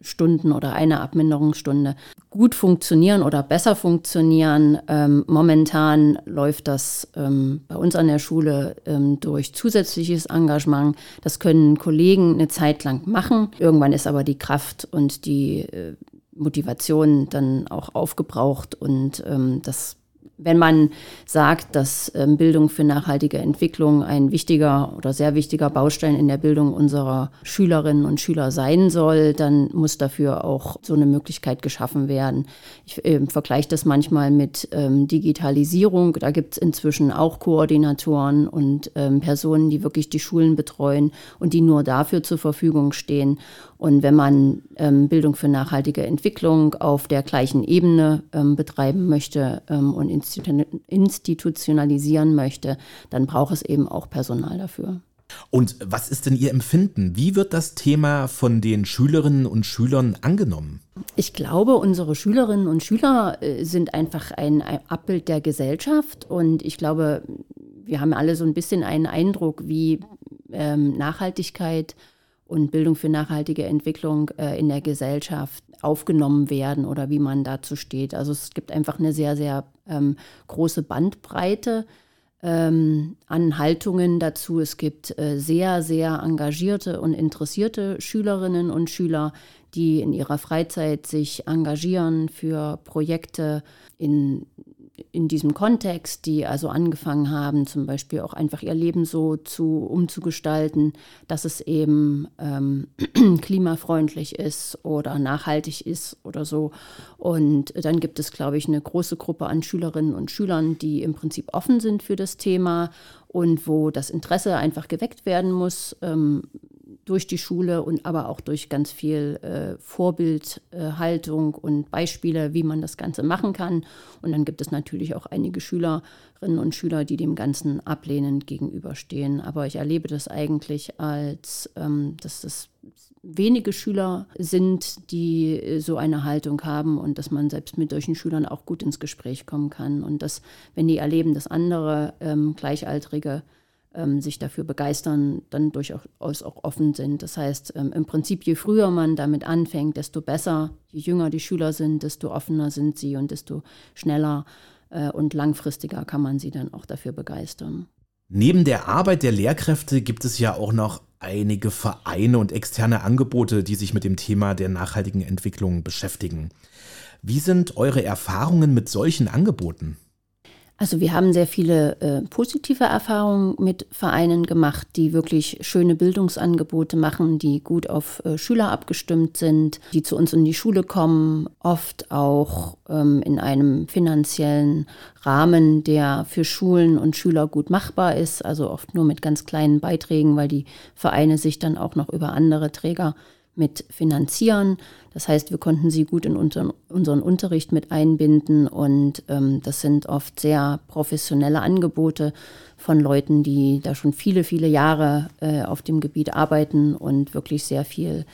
Abminderungsstunden oder eine Abminderungsstunde gut funktionieren oder besser funktionieren. Ähm, momentan läuft das ähm, bei uns an der Schule ähm, durch zusätzliches Engagement. Das können Kollegen eine Zeit lang machen. Irgendwann ist aber die Kraft und die äh, Motivation dann auch aufgebraucht und ähm, das wenn man sagt, dass ähm, Bildung für nachhaltige Entwicklung ein wichtiger oder sehr wichtiger Baustein in der Bildung unserer Schülerinnen und Schüler sein soll, dann muss dafür auch so eine Möglichkeit geschaffen werden. Ich äh, vergleiche das manchmal mit ähm, Digitalisierung. Da gibt es inzwischen auch Koordinatoren und ähm, Personen, die wirklich die Schulen betreuen und die nur dafür zur Verfügung stehen. Und wenn man ähm, Bildung für nachhaltige Entwicklung auf der gleichen Ebene ähm, betreiben möchte ähm, und institutionalisieren möchte, dann braucht es eben auch Personal dafür. Und was ist denn Ihr Empfinden? Wie wird das Thema von den Schülerinnen und Schülern angenommen? Ich glaube, unsere Schülerinnen und Schüler äh, sind einfach ein, Abbild der Gesellschaft und ich glaube, wir haben alle so ein bisschen einen Eindruck, wie ähm, Nachhaltigkeit und Bildung für nachhaltige Entwicklung äh, in der Gesellschaft aufgenommen werden oder wie man dazu steht. Also es gibt einfach eine sehr, sehr ähm, große Bandbreite ähm, an Haltungen dazu. Es gibt äh, sehr, sehr engagierte und interessierte Schülerinnen und Schüler, die in ihrer Freizeit sich engagieren für Projekte in in diesem Kontext, die also angefangen haben, zum Beispiel auch einfach ihr Leben so zu umzugestalten, dass es eben ähm, (clears throat) klimafreundlich ist oder nachhaltig ist oder so. Und dann gibt es, glaube ich, eine große Gruppe an Schülerinnen und Schülern, die im Prinzip offen sind für das Thema und wo das Interesse einfach geweckt werden muss. Ähm, durch die Schule und aber auch durch ganz viel äh, Vorbildhaltung äh, und Beispiele, wie man das Ganze machen kann. Und dann gibt es natürlich auch einige Schülerinnen und Schüler, die dem Ganzen ablehnend gegenüberstehen. Aber ich erlebe das eigentlich als, ähm, dass das wenige Schüler sind, die äh, so eine Haltung haben und dass man selbst mit solchen Schülern auch gut ins Gespräch kommen kann. Und dass, wenn die erleben, dass andere ähm, Gleichaltrige ähm, sich dafür begeistern, dann durchaus auch offen sind. Das heißt, ähm, im Prinzip, je früher man damit anfängt, desto besser. Je jünger die Schüler sind, desto offener sind sie und desto schneller äh, und langfristiger kann man sie dann auch dafür begeistern. Neben der Arbeit der Lehrkräfte gibt es ja auch noch einige Vereine und externe Angebote, die sich mit dem Thema der nachhaltigen Entwicklung beschäftigen. Wie sind eure Erfahrungen mit solchen Angeboten? Also wir haben sehr viele äh, positive Erfahrungen mit Vereinen gemacht, die wirklich schöne Bildungsangebote machen, die gut auf äh, Schüler abgestimmt sind, die zu uns in die Schule kommen, oft auch ähm, in einem finanziellen Rahmen, der für Schulen und Schüler gut machbar ist, also oft nur mit ganz kleinen Beiträgen, weil die Vereine sich dann auch noch über andere Träger mit finanzieren. Das heißt, wir konnten sie gut in unseren, unseren Unterricht mit einbinden und ähm, das sind oft sehr professionelle Angebote von Leuten, die da schon viele, viele Jahre äh, auf dem Gebiet arbeiten und wirklich sehr viel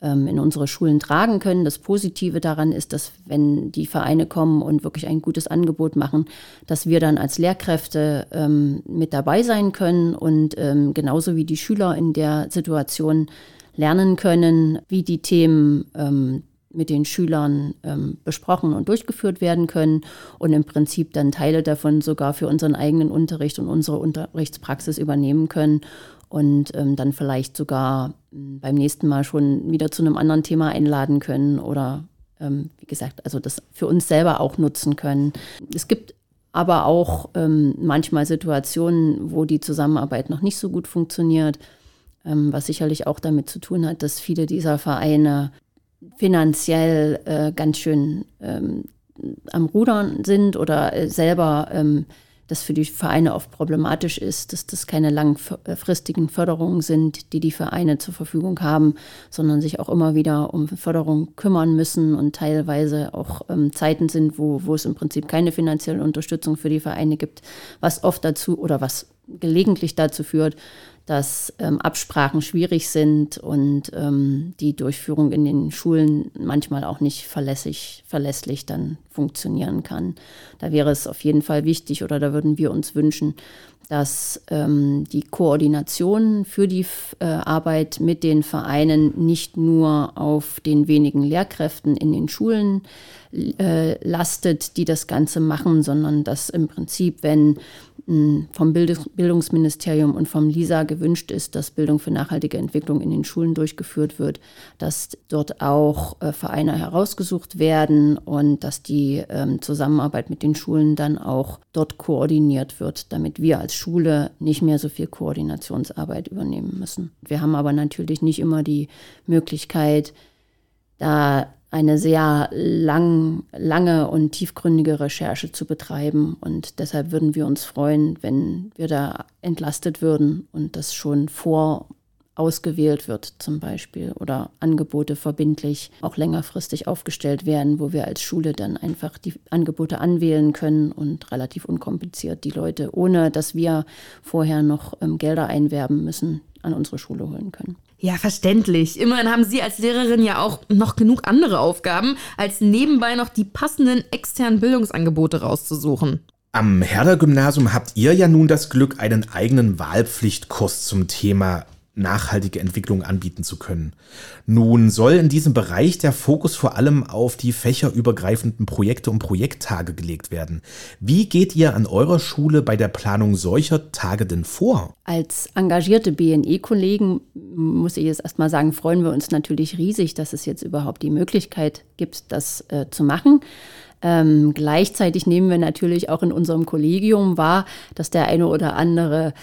ähm, in unsere Schulen tragen können. Das Positive daran ist, dass wenn die Vereine kommen und wirklich ein gutes Angebot machen, dass wir dann als Lehrkräfte ähm, mit dabei sein können und ähm, genauso wie die Schüler in der Situation lernen können, wie die Themen ähm, mit den Schülern ähm, besprochen und durchgeführt werden können und im Prinzip dann Teile davon sogar für unseren eigenen Unterricht und unsere Unterrichtspraxis übernehmen können und ähm, dann vielleicht sogar ähm, beim nächsten Mal schon wieder zu einem anderen Thema einladen können oder ähm, wie gesagt, also das für uns selber auch nutzen können. Es gibt aber auch ähm, manchmal Situationen, wo die Zusammenarbeit noch nicht so gut funktioniert was sicherlich auch damit zu tun hat, dass viele dieser Vereine finanziell äh, ganz schön ähm, am Rudern sind oder äh, selber ähm, das für die Vereine oft problematisch ist, dass das keine langfristigen Förderungen sind, die die Vereine zur Verfügung haben, sondern sich auch immer wieder um Förderung kümmern müssen und teilweise auch ähm, Zeiten sind, wo, wo es im Prinzip keine finanzielle Unterstützung für die Vereine gibt, was oft dazu oder was gelegentlich dazu führt, dass ähm, Absprachen schwierig sind und ähm, die Durchführung in den Schulen manchmal auch nicht verlässlich, verlässlich dann funktionieren kann. Da wäre es auf jeden Fall wichtig oder da würden wir uns wünschen, dass ähm, die Koordination für die äh, Arbeit mit den Vereinen nicht nur auf den wenigen Lehrkräften in den Schulen äh, lastet, die das Ganze machen, sondern dass im Prinzip, wenn vom Bildungsministerium und vom LISA gewünscht ist, dass Bildung für nachhaltige Entwicklung in den Schulen durchgeführt wird, dass dort auch äh, Vereine herausgesucht werden und dass die ähm, Zusammenarbeit mit den Schulen dann auch dort koordiniert wird, damit wir als Schule nicht mehr so viel Koordinationsarbeit übernehmen müssen. Wir haben aber natürlich nicht immer die Möglichkeit, da eine sehr lang, lange und tiefgründige Recherche zu betreiben. Und deshalb würden wir uns freuen, wenn wir da entlastet würden und das schon vor ausgewählt wird zum Beispiel oder Angebote verbindlich auch längerfristig aufgestellt werden, wo wir als Schule dann einfach die Angebote anwählen können und relativ unkompliziert die Leute, ohne dass wir vorher noch ähm, Gelder einwerben müssen, an unsere Schule holen können. Ja, verständlich. Immerhin haben Sie als Lehrerin ja auch noch genug andere Aufgaben, als nebenbei noch die passenden externen Bildungsangebote rauszusuchen. Am Herder-Gymnasium habt ihr ja nun das Glück, einen eigenen Wahlpflichtkurs zum Thema nachhaltige Entwicklung anbieten zu können. Nun soll in diesem Bereich der Fokus vor allem auf die fächerübergreifenden Projekte und Projekttage gelegt werden. Wie geht ihr an eurer Schule bei der Planung solcher Tage denn vor? Als engagierte BNE-Kollegen, muss ich jetzt erstmal sagen, freuen wir uns natürlich riesig, dass es jetzt überhaupt die Möglichkeit gibt, das äh, zu machen. Ähm, gleichzeitig nehmen wir natürlich auch in unserem Kollegium wahr, dass der eine oder andere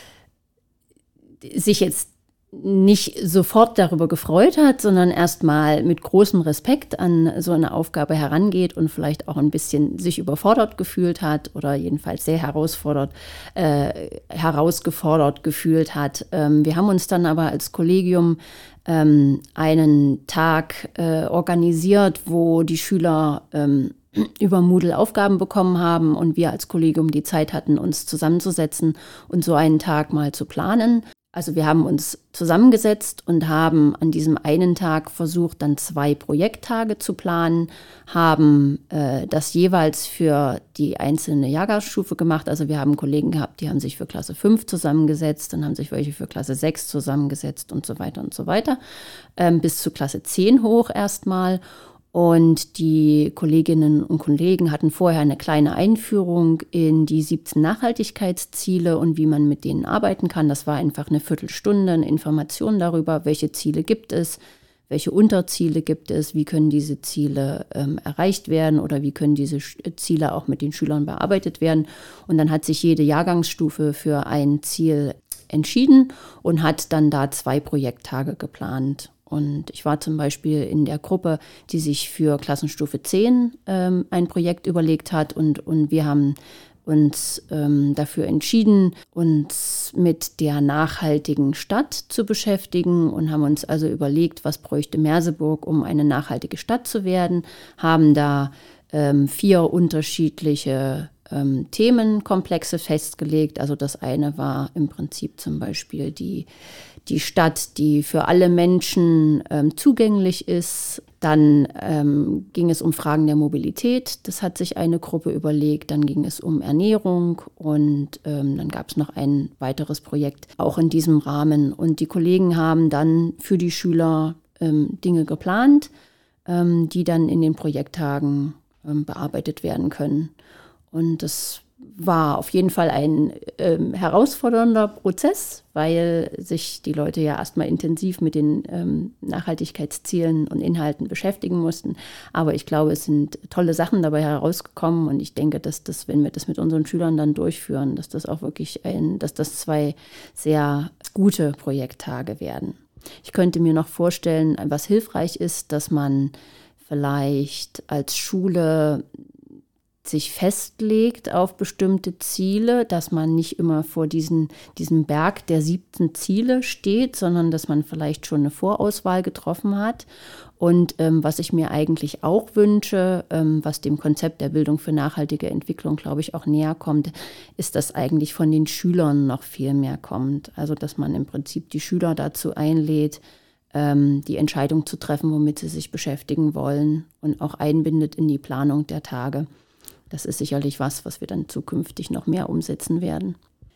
sich jetzt nicht sofort darüber gefreut hat, sondern erstmal mit großem Respekt an so eine Aufgabe herangeht und vielleicht auch ein bisschen sich überfordert gefühlt hat oder jedenfalls sehr herausfordert, äh, herausgefordert gefühlt hat. Ähm, wir haben uns dann aber als Kollegium ähm, einen Tag äh, organisiert, wo die Schüler ähm, über Moodle Aufgaben bekommen haben und wir als Kollegium die Zeit hatten, uns zusammenzusetzen und so einen Tag mal zu planen. Also wir haben uns zusammengesetzt und haben an diesem einen Tag versucht, dann zwei Projekttage zu planen, haben äh, das jeweils für die einzelne Jahrgangsstufe gemacht. Also wir haben Kollegen gehabt, die haben sich für Klasse 5 zusammengesetzt, dann haben sich welche für Klasse 6 zusammengesetzt und so weiter und so weiter, ähm, bis zu Klasse 10 hoch erstmal. Und die Kolleginnen und Kollegen hatten vorher eine kleine Einführung in die 17 Nachhaltigkeitsziele und wie man mit denen arbeiten kann. Das war einfach eine Viertelstunde, eine Information darüber, welche Ziele gibt es, welche Unterziele gibt es, wie können diese Ziele ähm, erreicht werden oder wie können diese Ziele auch mit den Schülern bearbeitet werden. Und dann hat sich jede Jahrgangsstufe für ein Ziel entschieden und hat dann da zwei Projekttage geplant. Und ich war zum Beispiel in der Gruppe, die sich für Klassenstufe 10 ähm, ein Projekt überlegt hat und, und wir haben uns ähm, dafür entschieden, uns mit der nachhaltigen Stadt zu beschäftigen und haben uns also überlegt, was bräuchte Merseburg, um eine nachhaltige Stadt zu werden, haben da ähm, vier unterschiedliche ähm, Themenkomplexe festgelegt. Also das eine war im Prinzip zum Beispiel die die Stadt, die für alle Menschen ähm, zugänglich ist. Dann ähm, ging es um Fragen der Mobilität. Das hat sich eine Gruppe überlegt. Dann ging es um Ernährung und ähm, dann gab es noch ein weiteres Projekt auch in diesem Rahmen. Und die Kollegen haben dann für die Schüler ähm, Dinge geplant, ähm, die dann in den Projekttagen ähm, bearbeitet werden können. Und das war auf jeden Fall ein ähm, herausfordernder Prozess, weil sich die Leute ja erstmal intensiv mit den ähm, Nachhaltigkeitszielen und Inhalten beschäftigen mussten. Aber ich glaube, es sind tolle Sachen dabei herausgekommen und ich denke, dass das, wenn wir das mit unseren Schülern dann durchführen, dass das auch wirklich ein, dass das zwei sehr gute Projekttage werden. Ich könnte mir noch vorstellen, was hilfreich ist, dass man vielleicht als Schule sich festlegt auf bestimmte Ziele, dass man nicht immer vor diesen, diesem Berg der siebten Ziele steht, sondern dass man vielleicht schon eine Vorauswahl getroffen hat. Und ähm, was ich mir eigentlich auch wünsche, ähm, was dem Konzept der Bildung für nachhaltige Entwicklung, glaube ich, auch näher kommt, ist, dass eigentlich von den Schülern noch viel mehr kommt. Also dass man im Prinzip die Schüler dazu einlädt, ähm, die Entscheidung zu treffen, womit sie sich beschäftigen wollen und auch einbindet in die Planung der Tage. Das ist sicherlich was, was wir dann zukünftig noch mehr umsetzen werden.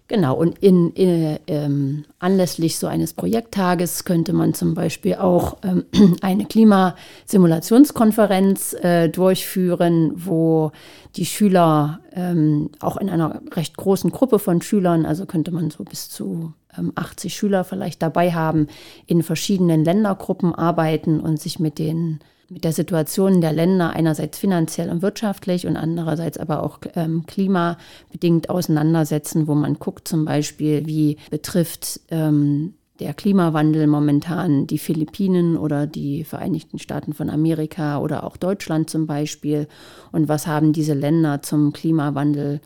Genau, und in, in, ähm, anlässlich so eines Projekttages könnte man zum Beispiel auch ähm, (clears throat) eine Klimasimulationskonferenz äh, durchführen, wo die Schüler ähm, auch in einer recht großen Gruppe von Schülern, also könnte man so bis zu 80 ähm, Schüler vielleicht dabei haben, in verschiedenen Ländergruppen arbeiten und sich mit den mit der Situation der Länder einerseits finanziell und wirtschaftlich und andererseits aber auch ähm, klimabedingt auseinandersetzen, wo man guckt zum Beispiel, wie betrifft ähm, der Klimawandel momentan die Philippinen oder die Vereinigten Staaten von Amerika oder auch Deutschland zum Beispiel. Und was haben diese Länder zum Klimawandel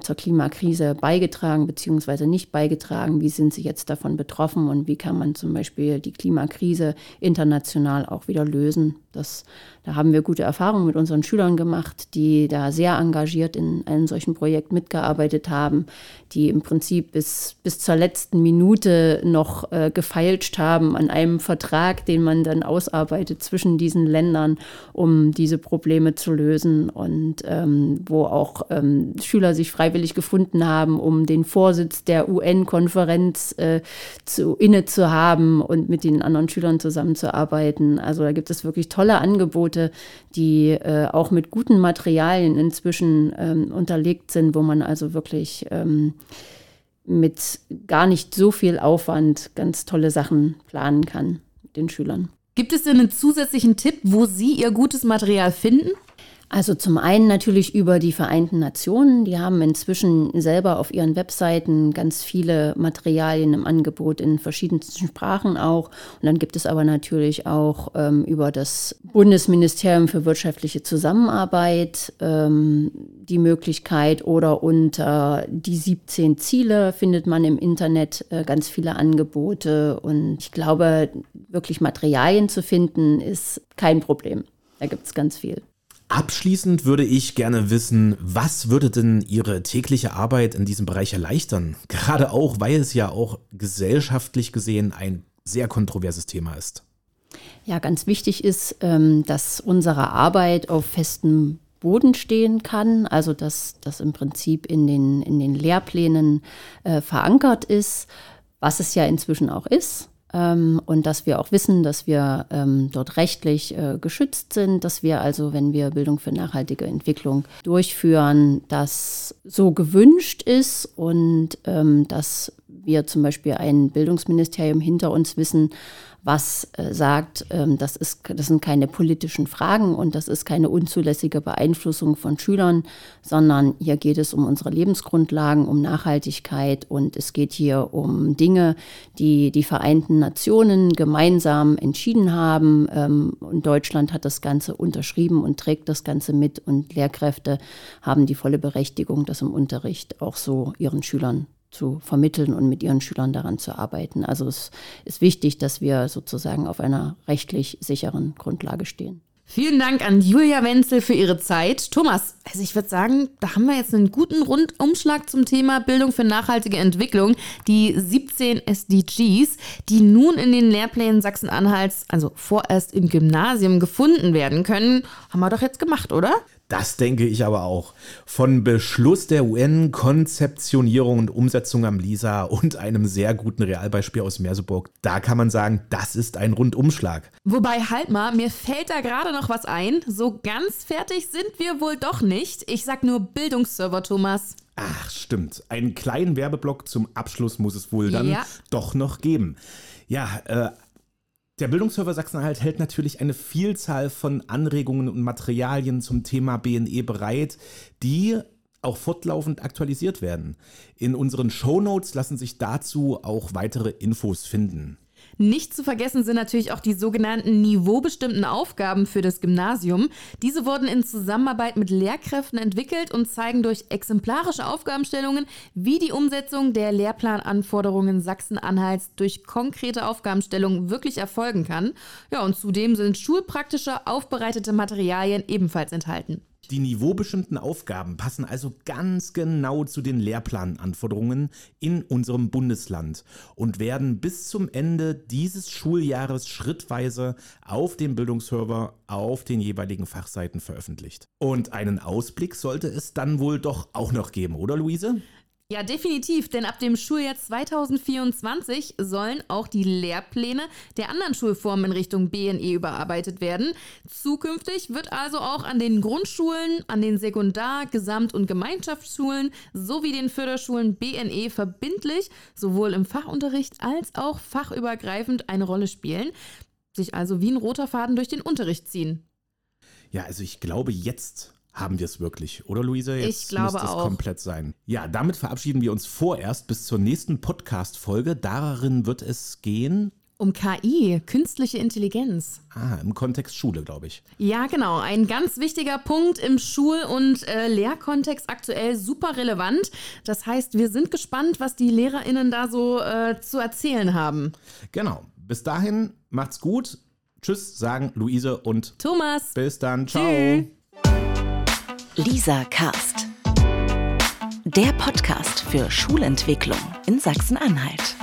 zur Klimakrise beigetragen bzw. nicht beigetragen? Wie sind sie jetzt davon betroffen und wie kann man zum Beispiel die Klimakrise international auch wieder lösen? Das, da haben wir gute Erfahrungen mit unseren Schülern gemacht, die da sehr engagiert in einem solchen Projekt mitgearbeitet haben, die im Prinzip bis, bis zur letzten Minute noch äh, gefeilscht haben an einem Vertrag, den man dann ausarbeitet zwischen diesen Ländern, um diese Probleme zu lösen und ähm, wo auch ähm, Schüler sich freiwillig gefunden haben, um den Vorsitz der UN-Konferenz äh, inne zu haben und mit den anderen Schülern zusammenzuarbeiten. Also da gibt es wirklich tolle Angebote, die äh, auch mit guten Materialien inzwischen ähm, unterlegt sind, wo man also wirklich ähm, mit gar nicht so viel Aufwand ganz tolle Sachen planen kann mit den Schülern. Gibt es denn einen zusätzlichen Tipp, wo Sie Ihr gutes Material finden? Also zum einen natürlich über die Vereinten Nationen. Die haben inzwischen selber auf ihren Webseiten ganz viele Materialien im Angebot in verschiedensten Sprachen auch. Und dann gibt es aber natürlich auch ähm, über das Bundesministerium für wirtschaftliche Zusammenarbeit ähm, die Möglichkeit oder unter die 17 Ziele findet man im Internet äh, ganz viele Angebote. Und ich glaube, wirklich Materialien zu finden, ist kein Problem. Da gibt es ganz viel. Abschließend würde ich gerne wissen, was würde denn Ihre tägliche Arbeit in diesem Bereich erleichtern? Gerade auch, weil es ja auch gesellschaftlich gesehen ein sehr kontroverses Thema ist. Ja, ganz wichtig ist, ähm, dass unsere Arbeit auf festem Boden stehen kann, also dass das im Prinzip in den, in den Lehrplänen äh, verankert ist, was es ja inzwischen auch ist ähm, und dass wir auch wissen, dass wir ähm, dort rechtlich äh, geschützt sind, dass wir also, wenn wir Bildung für nachhaltige Entwicklung durchführen, das so gewünscht ist und ähm, dass wir zum Beispiel ein Bildungsministerium hinter uns wissen, was äh, sagt, ähm, das, ist, das sind keine politischen Fragen und das ist keine unzulässige Beeinflussung von Schülern, sondern hier geht es um unsere Lebensgrundlagen, um Nachhaltigkeit und es geht hier um Dinge, die die Vereinten Nationen gemeinsam entschieden haben. Ähm, und Deutschland hat das Ganze unterschrieben und trägt das Ganze mit und Lehrkräfte haben die volle Berechtigung, das im Unterricht auch so ihren Schülern zu vermitteln und mit ihren Schülern daran zu arbeiten. Also es ist wichtig, dass wir sozusagen auf einer rechtlich sicheren Grundlage stehen. Vielen Dank an Julia Wenzel für ihre Zeit. Thomas, also ich würde sagen, da haben wir jetzt einen guten Rundumschlag zum Thema Bildung für nachhaltige Entwicklung. Die 17 SDGs, die nun in den Lehrplänen Sachsen-Anhalts, also vorerst im Gymnasium, gefunden werden können, haben wir doch jetzt gemacht, oder? Das denke ich aber auch. Von Beschluss der UN, Konzeptionierung und Umsetzung am Lisa und einem sehr guten Realbeispiel aus Merseburg, da kann man sagen, das ist ein Rundumschlag. Wobei, halt mal, mir fällt da gerade noch was ein. So ganz fertig sind wir wohl doch nicht. Ich sag nur Bildungsserver, Thomas. Ach, stimmt. Einen kleinen Werbeblock zum Abschluss muss es wohl dann ja. doch noch geben. Ja, äh, der Bildungsserver Sachsen-Anhalt hält natürlich eine Vielzahl von Anregungen und Materialien zum Thema BNE bereit, die auch fortlaufend aktualisiert werden. In unseren Shownotes lassen sich dazu auch weitere Infos finden. Nicht zu vergessen sind natürlich auch die sogenannten niveaubestimmten Aufgaben für das Gymnasium. Diese wurden in Zusammenarbeit mit Lehrkräften entwickelt und zeigen durch exemplarische Aufgabenstellungen, wie die Umsetzung der Lehrplananforderungen Sachsen-Anhalts durch konkrete Aufgabenstellungen wirklich erfolgen kann. Ja, und zudem sind schulpraktische aufbereitete Materialien ebenfalls enthalten. Die niveaubestimmten Aufgaben passen also ganz genau zu den Lehrplananforderungen in unserem Bundesland und werden bis zum Ende dieses Schuljahres schrittweise auf dem Bildungsserver auf den jeweiligen Fachseiten veröffentlicht. Und einen Ausblick sollte es dann wohl doch auch noch geben, oder Luise? Ja, definitiv, denn ab dem Schuljahr 2024 sollen auch die Lehrpläne der anderen Schulformen in Richtung BNE überarbeitet werden. Zukünftig wird also auch an den Grundschulen, an den Sekundar-, Gesamt- und Gemeinschaftsschulen sowie den Förderschulen BNE verbindlich sowohl im Fachunterricht als auch fachübergreifend eine Rolle spielen, sich also wie ein roter Faden durch den Unterricht ziehen. Ja, also ich glaube, jetzt haben wir es wirklich, oder Luise? Jetzt ich glaube müsste es auch. komplett sein. Ja, damit verabschieden wir uns vorerst bis zur nächsten Podcast-Folge. Darin wird es gehen. Um KI, künstliche Intelligenz. Ah, im Kontext Schule, glaube ich. Ja, genau. Ein ganz wichtiger Punkt im Schul- und äh, Lehrkontext aktuell super relevant. Das heißt, wir sind gespannt, was die LehrerInnen da so äh, zu erzählen haben. Genau. Bis dahin, macht's gut. Tschüss, sagen Luise und Thomas. Bis dann. Ciao. Tschüss. Lisa Cast. Der Podcast für Schulentwicklung in Sachsen-Anhalt.